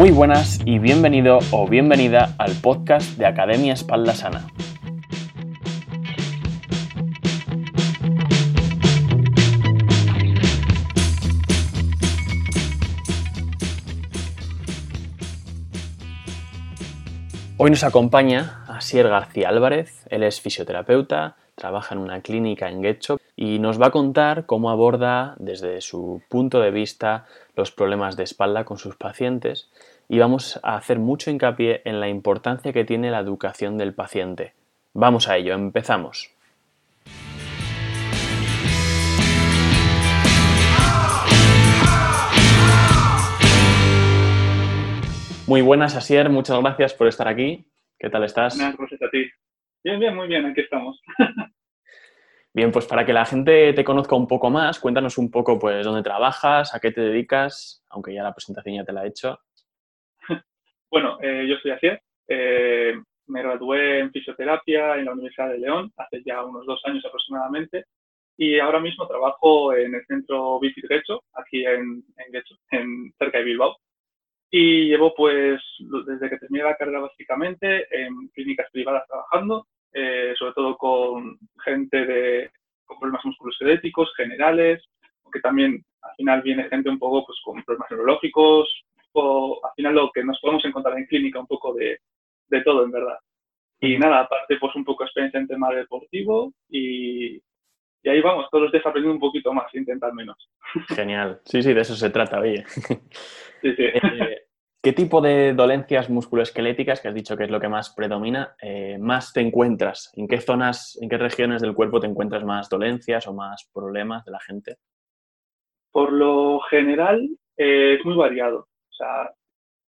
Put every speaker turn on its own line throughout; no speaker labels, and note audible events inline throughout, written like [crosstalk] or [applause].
Muy buenas y bienvenido o bienvenida al podcast de Academia Espalda Sana. Hoy nos acompaña Asier García Álvarez, él es fisioterapeuta, trabaja en una clínica en Guecho y nos va a contar cómo aborda desde su punto de vista los problemas de espalda con sus pacientes y vamos a hacer mucho hincapié en la importancia que tiene la educación del paciente. Vamos a ello, empezamos. Muy buenas, Asier, muchas gracias por estar aquí. ¿Qué tal estás?
Buenas, gracias a ti. Bien, bien, muy bien, aquí estamos. [laughs]
Bien, pues para que la gente te conozca un poco más, cuéntanos un poco pues dónde trabajas, a qué te dedicas, aunque ya la presentación ya te la he hecho.
Bueno, eh, yo soy Asier, eh, me gradué en fisioterapia en la Universidad de León hace ya unos dos años aproximadamente y ahora mismo trabajo en el centro Bici Derecho, aquí en, cerca de Bilbao. Y llevo pues desde que terminé la carrera básicamente en clínicas privadas trabajando eh, sobre todo con gente de, con problemas musculoesqueléticos generales, aunque también al final viene gente un poco pues, con problemas neurológicos, o al final lo que nos podemos encontrar en clínica, un poco de, de todo, en verdad. Y nada, aparte, pues un poco experiencia en tema deportivo y, y ahí vamos, todos los días aprendiendo un poquito más, intentar menos.
Genial. Sí, sí, de eso se trata, oye. Sí, sí. Eh, ¿Qué tipo de dolencias musculoesqueléticas, que has dicho que es lo que más predomina, eh, más te encuentras? ¿En qué zonas, en qué regiones del cuerpo te encuentras más dolencias o más problemas de la gente?
Por lo general eh, es muy variado. Sea,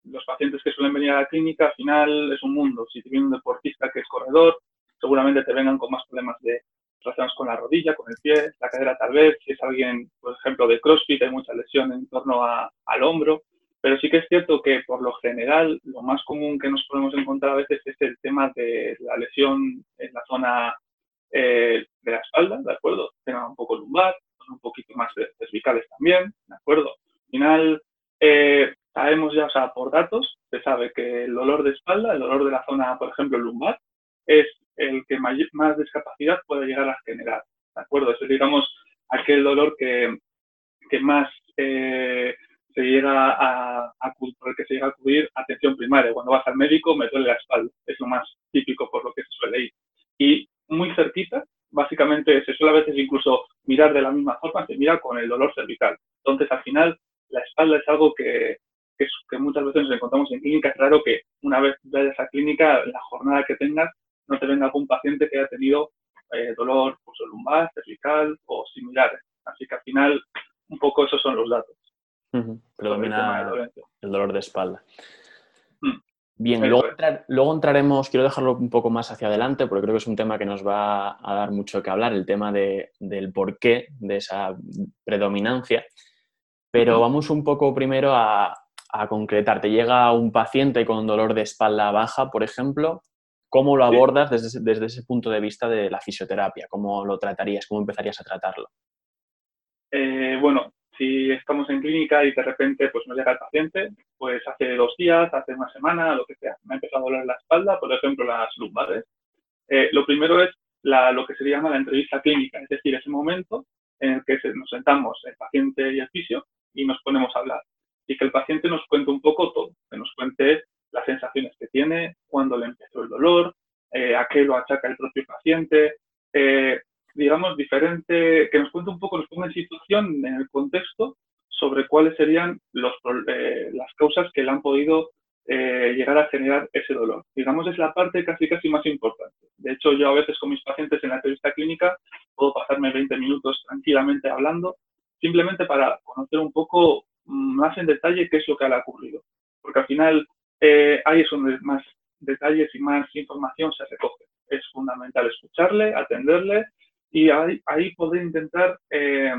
los pacientes que suelen venir a la clínica al final es un mundo. Si te viene un deportista que es corredor, seguramente te vengan con más problemas de relacionados con la rodilla, con el pie, la cadera tal vez. Si es alguien, por ejemplo, de CrossFit, hay mucha lesión en torno al hombro pero sí que es cierto que por lo general lo más común que nos podemos encontrar a veces es el tema de la lesión en la zona eh, de la espalda, ¿de acuerdo? Tema un poco lumbar, un poquito más cervicales también, ¿de acuerdo? Al final, eh, sabemos ya, o sea, por datos, se sabe que el dolor de espalda, el dolor de la zona, por ejemplo, lumbar, es el que más discapacidad puede llegar a generar, ¿de acuerdo? Es, digamos, aquel dolor que, que más... Eh, se llega a, por el que se llega a acudir atención primaria. Cuando vas al médico me duele la espalda, es lo más típico por lo que se suele ir. Y muy cerquita, básicamente se suele a veces incluso mirar de la misma forma, se mira con el dolor cervical. Entonces al final la espalda es algo que, que, que muchas veces nos encontramos en clínica. Es raro que una vez vayas a clínica, la jornada que tengas, no te venga algún paciente que haya tenido eh, dolor pues, lumbar, cervical o similares. Así que al final un poco esos son los datos.
Predomina el, dolor de espalda. Mm. Bien, luego, entraremos, quiero dejarlo un poco más hacia adelante porque creo que es un tema que nos va a dar mucho que hablar, el tema del porqué de esa predominancia. Pero vamos un poco primero a, concretar. Te llega un paciente con dolor de espalda baja, por ejemplo, ¿cómo lo abordas desde, desde, ese punto de vista de la fisioterapia? ¿Cómo lo tratarías? ¿Cómo empezarías a tratarlo?
Eh, bueno, si estamos en clínica y de repente pues nos llega el paciente, pues hace dos días, hace una semana, lo que sea, me ha empezado a doler la espalda, por ejemplo, las lumbares. Eh, lo primero es la, lo que se llama la entrevista clínica, es decir, ese momento en el que nos sentamos el paciente y el fisio y nos ponemos a hablar. Y que el paciente nos cuente un poco todo, que nos cuente las sensaciones que tiene, cuándo le empezó el dolor, eh, a qué lo achaca el propio paciente, eh, digamos, diferente, que nos cuente un poco, nos ponga en situación, en el contexto, sobre cuáles serían los, eh, las causas que le han podido eh, llegar a generar ese dolor. Digamos, es la parte casi casi más importante. De hecho, yo a veces con mis pacientes en la entrevista clínica puedo pasarme 20 minutos tranquilamente hablando, simplemente para conocer un poco más en detalle qué es lo que ha ocurrido. Porque al final eh, ahí es donde más detalles y más información se recoge. Es fundamental escucharle, atenderle y ahí, ahí poder intentar eh,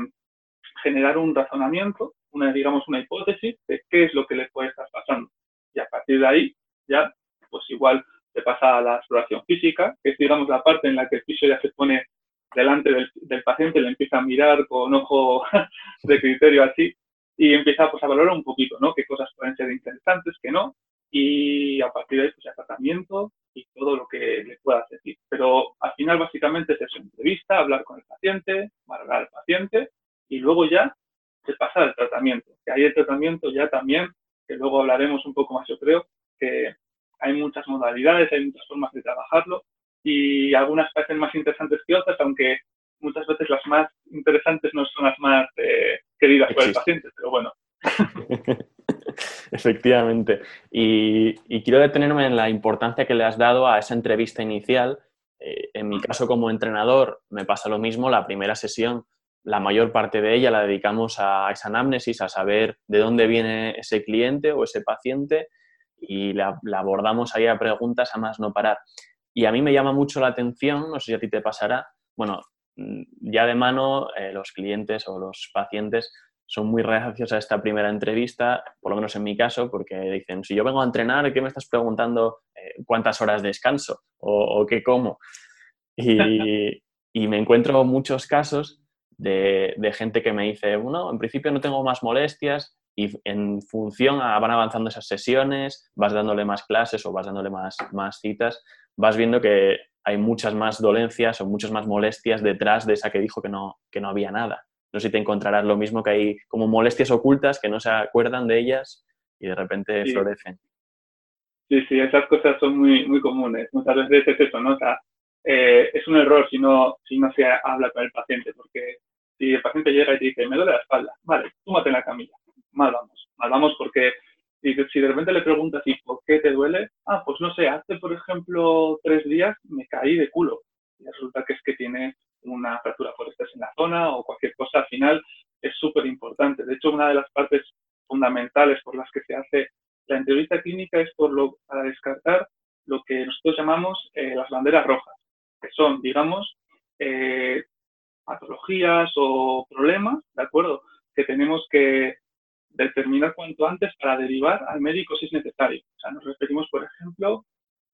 generar un razonamiento, una, digamos, una hipótesis de qué es lo que le puede estar pasando. Y a partir de ahí, ya, pues igual se pasa a la exploración física, que es, digamos, la parte en la que el fisio ya se pone delante del, del paciente, le empieza a mirar con ojo [laughs] de criterio así, y empieza pues, a valorar un poquito, ¿no? Qué cosas pueden ser interesantes, qué no, y a partir de ahí, pues, el tratamiento y todo lo que le pueda decir. Pero al final, básicamente, es eso, entrevista, hablar con el paciente, valorar al paciente, y luego ya se pasa al tratamiento. Que hay el tratamiento ya también, que luego hablaremos un poco más, yo creo, que hay muchas modalidades, hay muchas formas de trabajarlo, y algunas parecen más interesantes que otras, aunque muchas veces las más interesantes no son las más eh, queridas por el paciente, pero bueno. [laughs]
Efectivamente. Y, quiero detenerme en la importancia que le has dado a esa entrevista inicial. Eh, en mi caso como entrenador me pasa lo mismo. La primera sesión, la mayor parte de ella la dedicamos a esa anamnesis, a saber de dónde viene ese cliente o ese paciente y la, abordamos ahí a preguntas a más no parar. Y a mí me llama mucho la atención, no sé si a ti te pasará, bueno, ya de mano eh, los clientes o los pacientes son muy reacios a esta primera entrevista, por lo menos en mi caso, porque dicen, si yo vengo a entrenar, ¿qué me estás preguntando eh, cuántas horas descanso o, qué como? Y, me encuentro muchos casos de, gente que me dice, bueno, en principio no tengo más molestias y en función van avanzando esas sesiones, vas dándole más clases o vas dándole más, más citas, vas viendo que hay muchas más dolencias o muchas más molestias detrás de esa que dijo que no, que no había nada no sé si te encontrarás lo mismo que hay como molestias ocultas que no se acuerdan de ellas y de repente florecen.
Sí, sí, esas cosas son muy, muy comunes. Muchas veces es eso, ¿no? O sea, eh, es un error si no, si no se habla con el paciente, porque si el paciente llega y te dice, me duele la espalda, vale, túmate en la camilla. Mal vamos, mal vamos porque si, de repente le preguntas, ¿y por qué te duele? Ah, pues no sé, hace por ejemplo tres días me caí de culo. Y resulta que es que tiene una fractura por estés en la zona o cualquier cosa, al final es súper importante. De hecho, una de las partes fundamentales por las que se hace la entrevista clínica es por lo, para descartar lo que nosotros llamamos eh, las banderas rojas, que son, digamos, eh, patologías o problemas, ¿de acuerdo? Que tenemos que determinar cuanto antes para derivar al médico si es necesario. O sea, nos referimos, por ejemplo,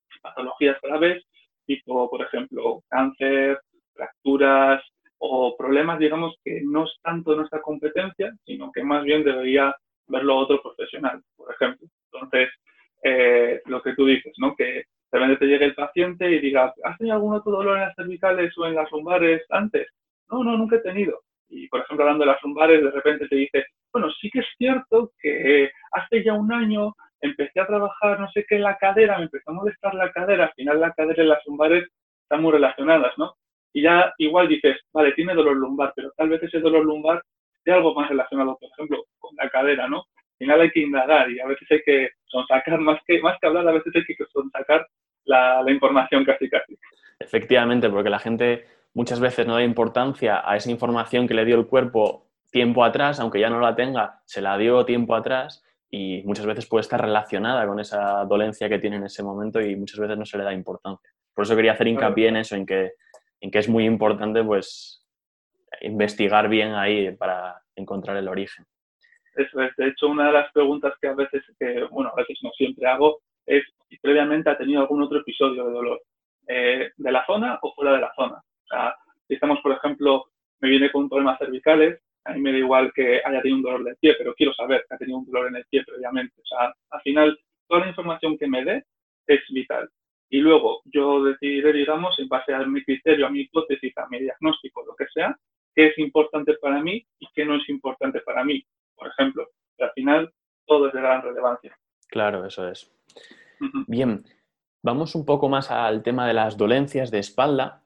a patologías graves, tipo, por ejemplo, cáncer, fracturas o problemas, digamos, que no es tanto nuestra competencia, sino que más bien debería verlo otro profesional, por ejemplo. Entonces, eh, lo que tú dices, ¿no? Que de repente te llegue el paciente y diga, ¿has tenido algún otro dolor en las cervicales o en las lumbares antes? No, no, nunca he tenido. Y, por ejemplo, hablando de las lumbares, de repente te dice, bueno, sí que es cierto que hace ya un año empecé a trabajar, no sé qué, la cadera, me empezó a molestar la cadera, al final la cadera y las lumbares están muy relacionadas, ¿no? y ya igual dices, vale, tiene dolor lumbar, pero tal vez ese dolor lumbar sea algo más relacionado, por ejemplo, con la cadera, ¿no? Al final hay que indagar y a veces hay que sonsacar, más que, más que hablar, a veces hay que sonsacar la información casi casi.
Efectivamente, porque la gente muchas veces no da importancia a esa información que le dio el cuerpo tiempo atrás, aunque ya no la tenga, se la dio tiempo atrás y muchas veces puede estar relacionada con esa dolencia que tiene en ese momento y muchas veces no se le da importancia. Por eso quería hacer hincapié en eso, en que en que es muy importante pues investigar bien ahí para encontrar el origen.
Eso es. De hecho, una de las preguntas que a veces, que, bueno, a veces no siempre hago, es si previamente ha tenido algún otro episodio de dolor, eh, de la zona o fuera de la zona. O sea, si estamos, por ejemplo, me viene con problemas cervicales, a mí me da igual que haya tenido un dolor del pie, pero quiero saber que ha tenido un dolor en el pie previamente. O sea, al final, toda la información que me dé es vital y luego yo decidiré, digamos, en base a mi criterio, a mi hipótesis, a mi diagnóstico, lo que sea, qué es importante para mí y qué no es importante para mí, por ejemplo. al final todo es de gran relevancia.
Claro, eso es. Bien, vamos un poco más al tema de las dolencias de espalda.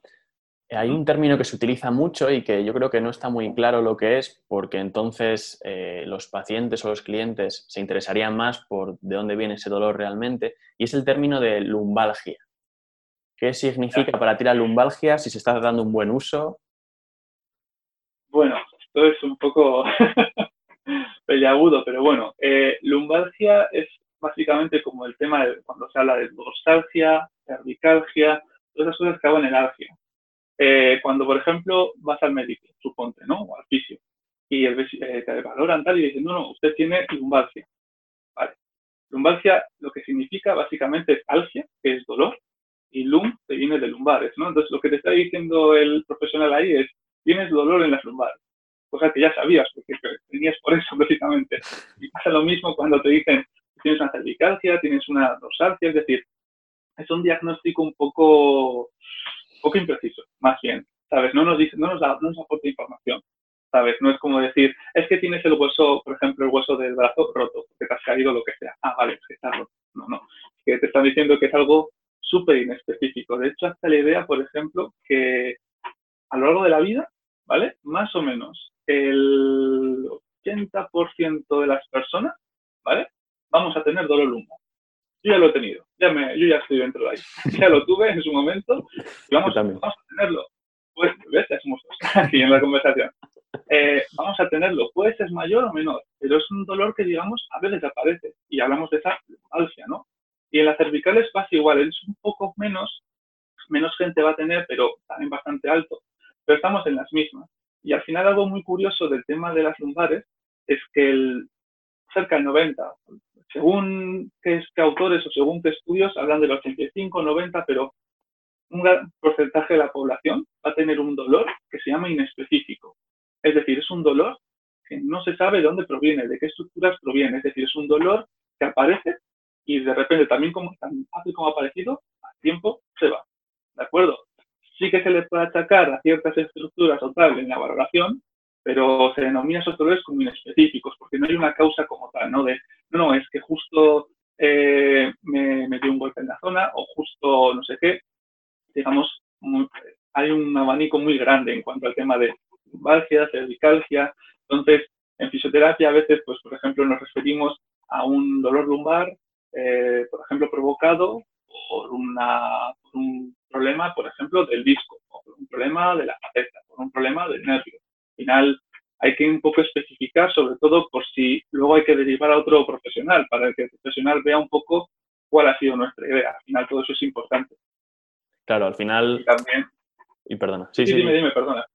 Hay un término que se utiliza mucho y que yo creo que no está muy claro lo que es, porque entonces eh, los pacientes o los clientes se interesarían más por de dónde viene ese dolor realmente, y es el término de lumbalgia. ¿Qué significa para ti la lumbalgia? Si se está dando un buen uso.
Bueno, esto es un poco [laughs] peleagudo, pero bueno, eh, lumbalgia es básicamente como el tema de cuando se habla de dorsalgia, cervicalgia, todas esas cosas que hago en el algia. Eh, cuando, por ejemplo, vas al médico, suponte, ¿no? O al fisio, y el, eh, te valoran tal y dicen, no, no, usted tiene lumbalgia. Vale. Lumbalgia lo que significa básicamente es algia, que es dolor, y lum te viene de lumbares, ¿no? Entonces lo que te está diciendo el profesional ahí es, tienes dolor en las lumbares. cosa que ya sabías, porque tenías por eso [laughs] precisamente. Y pasa lo mismo cuando te dicen tienes una cervicalgia, tienes una dorsalgia, es decir, es un diagnóstico un poco, poco impreciso, más bien, ¿sabes? No nos, dice, no nos, da, no nos aporta información, ¿sabes? No es como decir, es que tienes el hueso, por ejemplo, el hueso del brazo roto, que te has caído lo que sea. Ah, vale, es que está roto. No, no. Que te están diciendo que es algo súper inespecífico. De hecho, hasta la idea, por ejemplo, que a lo largo de la vida, ¿vale? Más o menos el 80% de las personas, ¿vale? Vamos a tener dolor lumbar. Yo ya lo he tenido, ya me, yo ya estoy dentro de ahí. Ya lo tuve en su momento y vamos, vamos a tenerlo. Pues, ¿ves? Ya somos dos [laughs] aquí en la conversación. Eh, vamos a tenerlo. Puede ser mayor o menor, pero es un dolor que, digamos, a veces aparece. Y hablamos de esa alcia, ¿no? Y en las cervicales pasa igual, es un poco menos, menos gente va a tener, pero también bastante alto. Pero estamos en las mismas. Y al final algo muy curioso del tema de las lumbares es que el, cerca del 90, según qué, autores o según qué estudios, hablan del 85, 90, pero un gran porcentaje de la población va a tener un dolor que se llama inespecífico. Es decir, es un dolor que no se sabe de dónde proviene, de qué estructuras proviene. Es decir, es un dolor que aparece y de repente también como tan fácil como ha aparecido, al tiempo se va. ¿De acuerdo? Sí que se le puede achacar a ciertas estructuras o tal en la valoración, pero se denomina esos dolores como inespecíficos, porque no hay una causa como tal, ¿no? De, no, no, es que justo eh, me, me, dio un golpe en la zona o justo no sé qué. Digamos, hay un abanico muy grande en cuanto al tema de lumbalgia, cervicalgia. Entonces, en fisioterapia a veces, pues por ejemplo, nos referimos a un dolor lumbar, eh, por ejemplo, provocado por, una, un problema, por ejemplo, del disco, o por un problema de la faceta, por un problema del nervio. Al final, hay que un poco especificar, sobre todo por si luego hay que derivar a otro profesional, para que el profesional vea un poco cuál ha sido nuestra idea. Al final, todo eso es importante.
Claro, al final.
Y también.
Y perdona.
Sí, sí, dime, dime, perdona.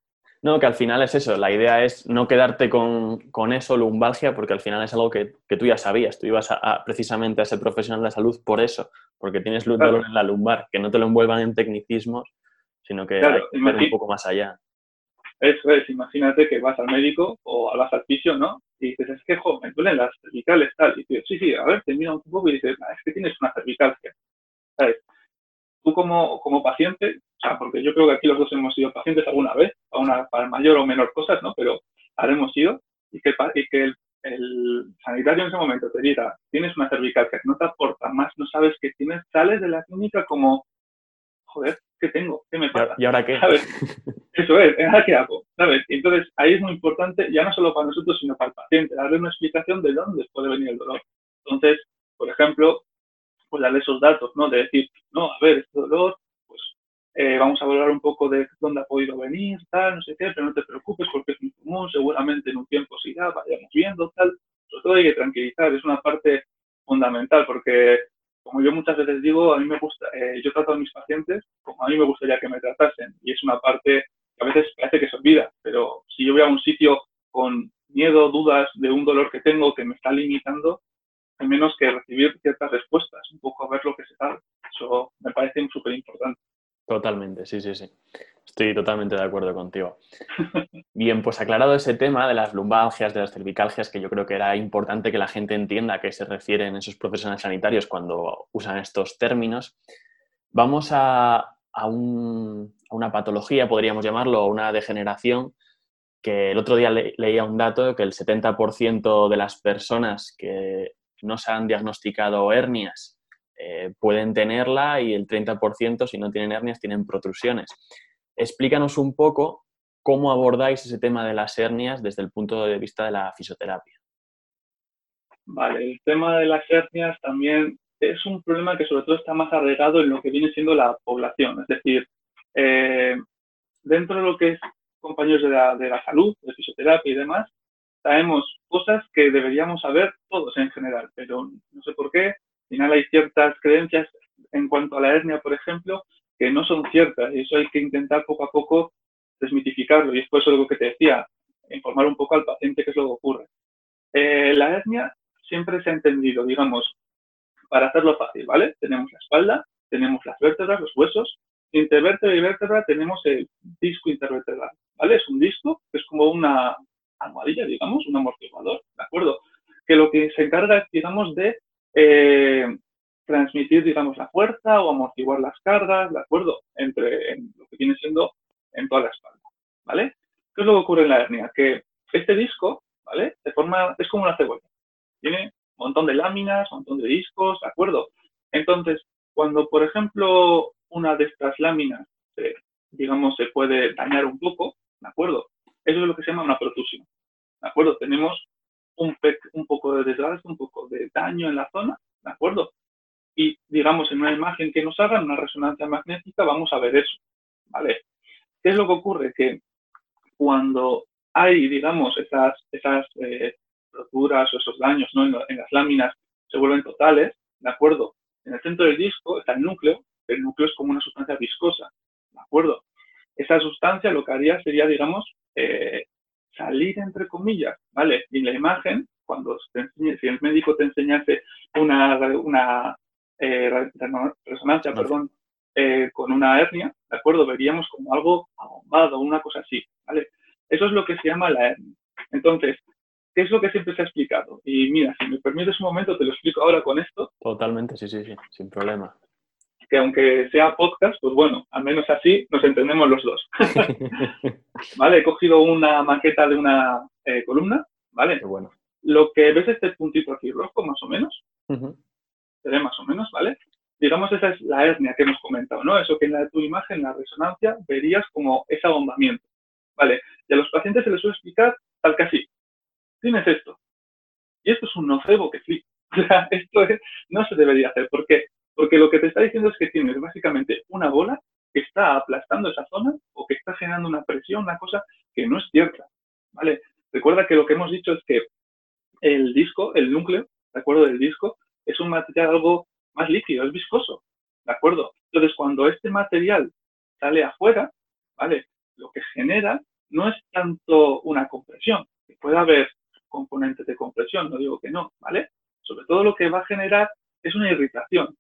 No, que al final es eso. La idea es no quedarte con, con eso, lumbalgia, porque al final es algo que, que tú ya sabías. Tú ibas a, precisamente a ser profesional de la salud por eso, porque tienes dolor en la lumbar, que no te lo envuelvan en tecnicismos, sino que hay que ir un poco más allá.
Eso es, imagínate que vas al médico o vas al fisio, ¿no? Y dices, es que, jo, me duelen las cervicales, tal. Y dices, sí, sí, a ver, te mira un poco y dices, ah, es que tienes una cervicalgia. ¿Sabes? Tú como, como paciente, o sea, porque yo creo que aquí los dos hemos sido pacientes alguna vez, una, para mayor o menor cosas, ¿no? Pero haremos ido y que, y que el, sanitario en ese momento te diga, tienes una cervical que no te aporta más, no sabes qué tienes, sales de la clínica como, joder, ¿qué tengo? ¿Qué me pasa?
¿Y ahora qué?
¿Sabes? [laughs] Eso es, ¿ahora qué hago? ¿Sabes? entonces ahí es muy importante, ya no solo para nosotros, sino para el paciente, darle una explicación de dónde puede venir el dolor. Entonces, por ejemplo, pues darle esos datos, ¿no? De decir, no, a ver, este dolor eh, vamos a hablar un poco de dónde ha podido venir, tal, no sé qué, pero no te preocupes porque es muy común, seguramente en un tiempo se irá, vayamos viendo, tal. Sobre todo hay que tranquilizar, es una parte fundamental porque, como yo muchas veces digo, a mí me gusta, eh, yo trato a mis pacientes como a mí me gustaría que me tratasen y es una parte que a veces parece que se olvida, pero si yo voy a un sitio con miedo, dudas de un dolor que tengo que me está limitando, hay menos que recibir ciertas respuestas, un poco a ver lo que se sabe. Eso me parece súper importante.
Totalmente, sí, sí, sí. Estoy totalmente de acuerdo contigo. [laughs] Bien, pues aclarado ese tema de las lumbalgias, de las cervicalgias, que yo creo que era importante que la gente entienda a qué se refieren esos profesionales sanitarios cuando usan estos términos, vamos a, una patología, podríamos llamarlo, o una degeneración, que el otro día leía un dato que el 70% de las personas que no se han diagnosticado hernias eh, pueden tenerla y el 30% si no tienen hernias tienen protrusiones. Explícanos un poco cómo abordáis ese tema de las hernias desde el punto de vista de la fisioterapia.
Vale, el tema de las hernias también es un problema que sobre todo está más arraigado en lo que viene siendo la población. Es decir, eh, dentro de lo que es compañeros de la, de la salud, de fisioterapia y demás, sabemos cosas que deberíamos saber todos en general, pero no sé por qué final hay ciertas creencias en cuanto a la hernia, por ejemplo, que no son ciertas y eso hay que intentar poco a poco desmitificarlo y es por eso lo que te decía, informar un poco al paciente qué es lo que ocurre. Eh, la hernia siempre se ha entendido, digamos, para hacerlo fácil, ¿vale? Tenemos la espalda, tenemos las vértebras, los huesos, intervértebra y vértebra tenemos el disco intervertebral, ¿vale? Es un disco que es como una, almohadilla, digamos, un amortiguador, ¿de acuerdo? Que lo que se encarga es, digamos, de eh, transmitir, digamos, la fuerza o amortiguar las cargas, ¿de acuerdo? Entre lo que viene siendo en toda la espalda, ¿vale? ¿Qué es lo que ocurre en la hernia? Que este disco, ¿vale? Se forma, es como una cebolla. Tiene un montón de láminas, un montón de discos, ¿de acuerdo? Entonces, cuando, por ejemplo, una de estas láminas, digamos, se puede dañar un poco, ¿de acuerdo? Eso es lo que se llama una protusión, ¿de acuerdo? Tenemos un, un poco de desgaste, un poco de daño en la zona, ¿de acuerdo? Y, digamos, en una imagen que nos hagan, una resonancia magnética, vamos a ver eso, ¿vale? ¿Qué es lo que ocurre? Que cuando hay, digamos, esas, esas eh, roturas o esos daños ¿no? en, las láminas se vuelven totales, ¿de acuerdo? En el centro del disco está el núcleo, el núcleo es como una sustancia viscosa, ¿de acuerdo? Esa sustancia lo que haría sería, digamos, eh, salir entre comillas, ¿vale? Y en la imagen, cuando si el médico te enseñase una, una eh, resonancia, perdón, eh, con una hernia, ¿de acuerdo? Veríamos como algo abombado, una cosa así, ¿vale? Eso es lo que se llama la hernia. Entonces, ¿qué es lo que siempre se ha explicado? Y mira, si me permites un momento, te lo explico ahora con esto.
Totalmente, sí, sí, sí, sin problema.
Que aunque sea podcast, pues bueno, al menos así nos entendemos los dos. [laughs] ¿Vale? He cogido una maqueta de una eh, columna, ¿vale?
Qué bueno.
Lo que ves este puntito aquí rojo, más o menos, se ve más o menos, ¿vale? Digamos, esa es la hernia que hemos comentado, ¿no? Eso que en la, tu imagen, la resonancia, verías como ese abombamiento, ¿vale? Y a los pacientes se les suele explicar tal que así. Tienes esto. Y esto es un nocebo que sí. [laughs] O sea, esto no se debería hacer. ¿Por qué? Porque lo que te está diciendo es que tienes básicamente una bola que está aplastando esa zona o que está generando una presión, una cosa que no es cierta, ¿vale? Recuerda que lo que hemos dicho es que el disco, el núcleo, ¿de acuerdo? Del disco, es un material algo más líquido, es viscoso, ¿de acuerdo? Entonces, cuando este material sale afuera, ¿vale? Lo que genera no es tanto una compresión, que puede haber componentes de compresión, no digo que no, ¿vale? Sobre todo lo que va a generar es una irritación,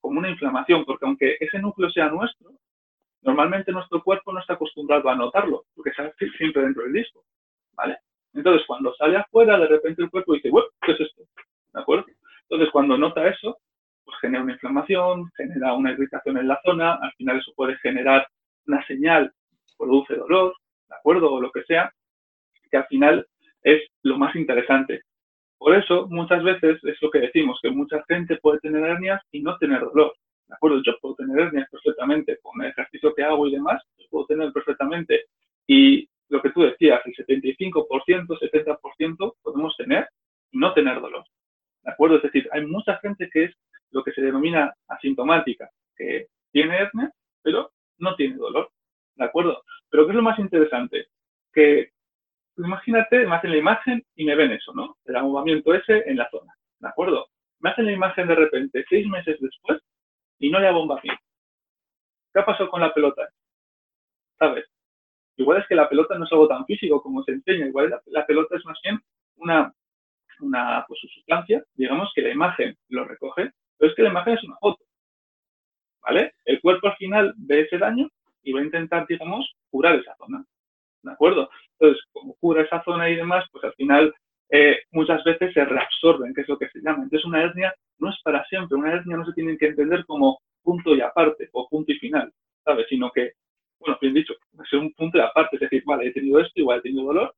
como una inflamación, porque aunque ese núcleo sea nuestro, normalmente nuestro cuerpo no está acostumbrado a notarlo, porque está [laughs] siempre dentro del disco, ¿vale? Entonces, cuando sale afuera, de repente el cuerpo dice, ¿qué es esto? ¿De acuerdo? Entonces, cuando nota eso, pues genera una inflamación, genera una irritación en la zona, al final eso puede generar una señal, produce dolor, ¿de acuerdo? O lo que sea, que al final es lo más interesante. Por eso, muchas veces es lo que decimos, que mucha gente puede tener hernias y no tener dolor. ¿De acuerdo? Yo puedo tener hernias perfectamente con el ejercicio que hago y demás, puedo tener perfectamente. Y lo que tú decías, el 75%, 70% podemos tener y no tener dolor. ¿De acuerdo? Es decir, hay mucha gente que es lo que se denomina asintomática, que tiene hernia, pero no tiene dolor. ¿De acuerdo? Pero ¿qué es lo más interesante? Que imagínate, me hacen la imagen y me ven eso, ¿no? El amovimiento ese en la zona. ¿De acuerdo? Me hacen la imagen de repente seis meses después y no le bomba. ¿Qué ha pasado con la pelota? ¿Sabes? Igual es que la pelota no es algo tan físico como se enseña, igual la, la pelota es más bien una una pues, sustancia, digamos que la imagen lo recoge, pero es que la imagen es una foto. ¿Vale? El cuerpo al final ve ese daño y va a intentar, digamos, curar esa zona. ¿De acuerdo? Entonces, como cura esa zona y demás, pues al final eh, muchas veces se reabsorben, que es lo que se llama. Entonces, una hernia no es para siempre. Una hernia no se tiene que entender como punto y aparte o punto y final, ¿sabes? Sino que, bueno, bien dicho, es un punto y aparte. Es decir, vale, he tenido esto, igual he tenido dolor,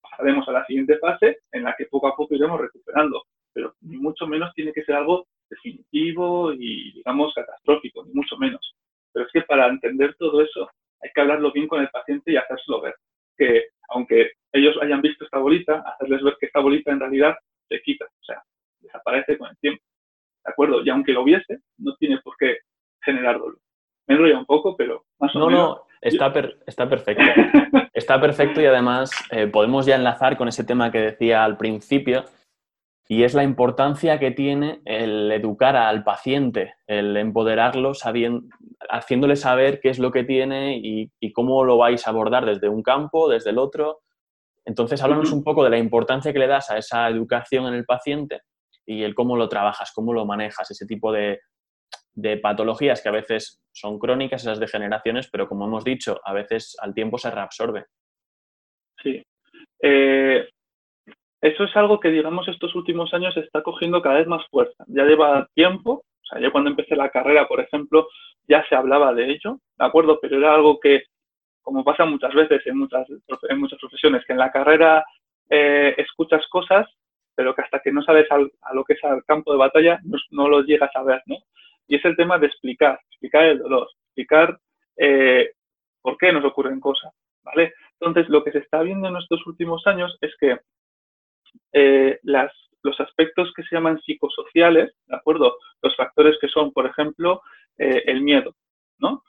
pasaremos a la siguiente fase en la que poco a poco iremos recuperando, pero ni mucho menos tiene que ser algo definitivo y, digamos, catastrófico, ni mucho menos. Pero es que para entender todo eso hay que hablarlo bien con el paciente y hacérselo ver. Que aunque ellos hayan visto esta bolita, hacerles ver que esta bolita en realidad se quita, o sea, desaparece con el tiempo. ¿De acuerdo? Y aunque lo viese, no tiene por qué generar dolor. Me enrolla un poco, pero más o menos.
No, está, está perfecto. [laughs] Está perfecto y además eh, podemos ya enlazar con ese tema que decía al principio, y es la importancia que tiene el educar al paciente, el empoderarlo, sabiendo, haciéndole saber qué es lo que tiene y, cómo lo vais a abordar desde un campo, desde el otro. Entonces, háblanos un poco de la importancia que le das a esa educación en el paciente y el cómo lo trabajas, cómo lo manejas, ese tipo de, de patologías que a veces son crónicas, esas degeneraciones, pero como hemos dicho, a veces al tiempo se reabsorbe.
Sí. Eh, eso es algo que, digamos, estos últimos años está cogiendo cada vez más fuerza. Ya lleva tiempo, o sea, yo cuando empecé la carrera, por ejemplo, ya se hablaba de ello, ¿de acuerdo? Pero era algo que, como pasa muchas veces en muchas, en muchas profesiones, que en la carrera eh, escuchas cosas, pero que hasta que no sabes a lo que es el campo de batalla, no, lo llegas a ver, ¿no? Y es el tema de explicar, explicar el dolor, explicar eh, por qué nos ocurren cosas, ¿vale? Entonces, lo que se está viendo en estos últimos años es que eh, las, los aspectos que se llaman psicosociales, ¿de acuerdo? Los factores que son, por ejemplo, eh, el miedo, ¿no?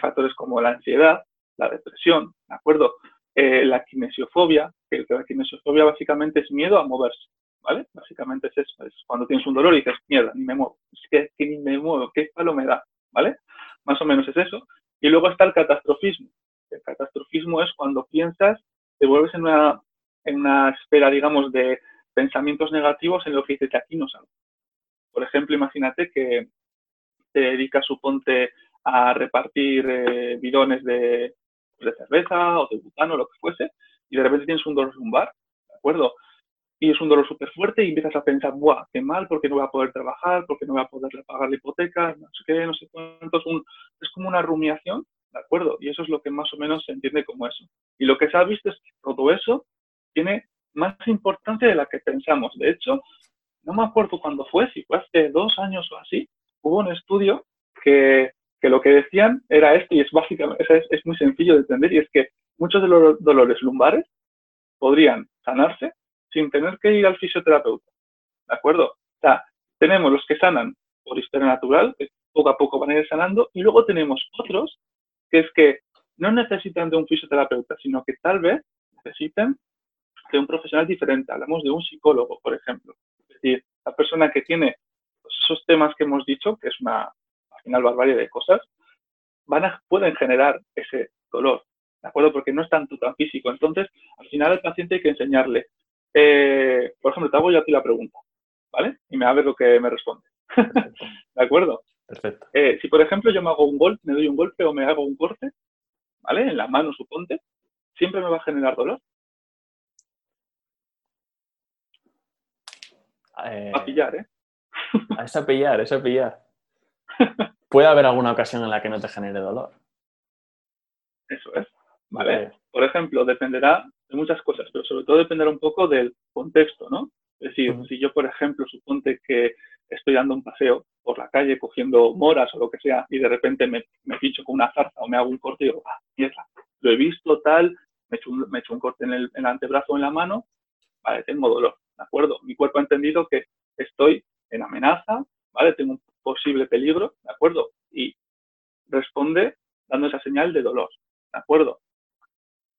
Factores como la ansiedad, la depresión, ¿de acuerdo? la kinesiofobia, que la kinesiofobia básicamente es miedo a moverse, ¿vale? Básicamente es eso, es cuando tienes un dolor y dices, mierda, ni me muevo, es que, ni me muevo, qué palo me da, ¿vale? Más o menos es eso. Y luego está el catastrofismo. El catastrofismo es cuando piensas, te vuelves en una en una esfera, digamos, de pensamientos negativos en lo que dices de aquí no salgo. Por ejemplo, imagínate que te dedicas, suponte, a repartir eh, bidones de, pues, de, cerveza o de butano, lo que fuese, y de repente tienes un dolor lumbar, ¿de acuerdo? Y es un dolor súper fuerte y empiezas a pensar, ¡buah, qué mal! Porque no voy a poder trabajar, porque no voy a poder pagar la hipoteca, no sé qué, no sé cuánto. Es, es como una rumiación, ¿de acuerdo? Y eso es lo que más o menos se entiende como eso. Y lo que se ha visto es que todo eso tiene más importancia de la que pensamos. De hecho, no me acuerdo cuándo fue, si fue hace dos años o así, hubo un estudio que, que lo que decían era esto, y es básicamente, es, es, muy sencillo de entender, y es que muchos de los dolores lumbares podrían sanarse sin tener que ir al fisioterapeuta. ¿De acuerdo? O sea, tenemos los que sanan por historia natural, que poco a poco van a ir sanando, y luego tenemos otros que es que no necesitan de un fisioterapeuta, sino que tal vez necesitan de un profesional diferente. Hablamos de un psicólogo, por ejemplo. Es decir, la persona que tiene esos temas que hemos dicho, que es una, al final, barbarie de cosas, van a, pueden generar ese dolor, ¿de acuerdo? Porque no es tanto tan físico. Entonces, al final al paciente hay que enseñarle. Eh, por ejemplo, te hago yo a ti la pregunta, ¿vale? Y me a ver lo que me responde. [laughs] ¿De acuerdo?
Perfecto.
Eh, si, por ejemplo, yo me hago un golpe, me doy un golpe o me hago un corte, ¿vale? En la mano, suponte, siempre me va a generar dolor.
Eh,
a pillar, ¿eh? [laughs]
Es a pillar, es a pillar. [laughs] Puede haber alguna ocasión en la que no te genere dolor.
Eso es. ¿Vale? Por ejemplo, dependerá de muchas cosas, pero sobre todo dependerá un poco del contexto, ¿no? Es decir, si yo, por ejemplo, suponte que estoy dando un paseo por la calle cogiendo moras o lo que sea y de repente me, me pincho con una zarza o me hago un corte y digo, ah, mierda, lo he visto tal, me he hecho un, me un corte en el, en el antebrazo o en la mano, vale, tengo dolor. ¿de acuerdo? Mi cuerpo ha entendido que estoy en amenaza, ¿vale? Tengo un posible peligro, ¿de acuerdo? Y responde dando esa señal de dolor, ¿de acuerdo?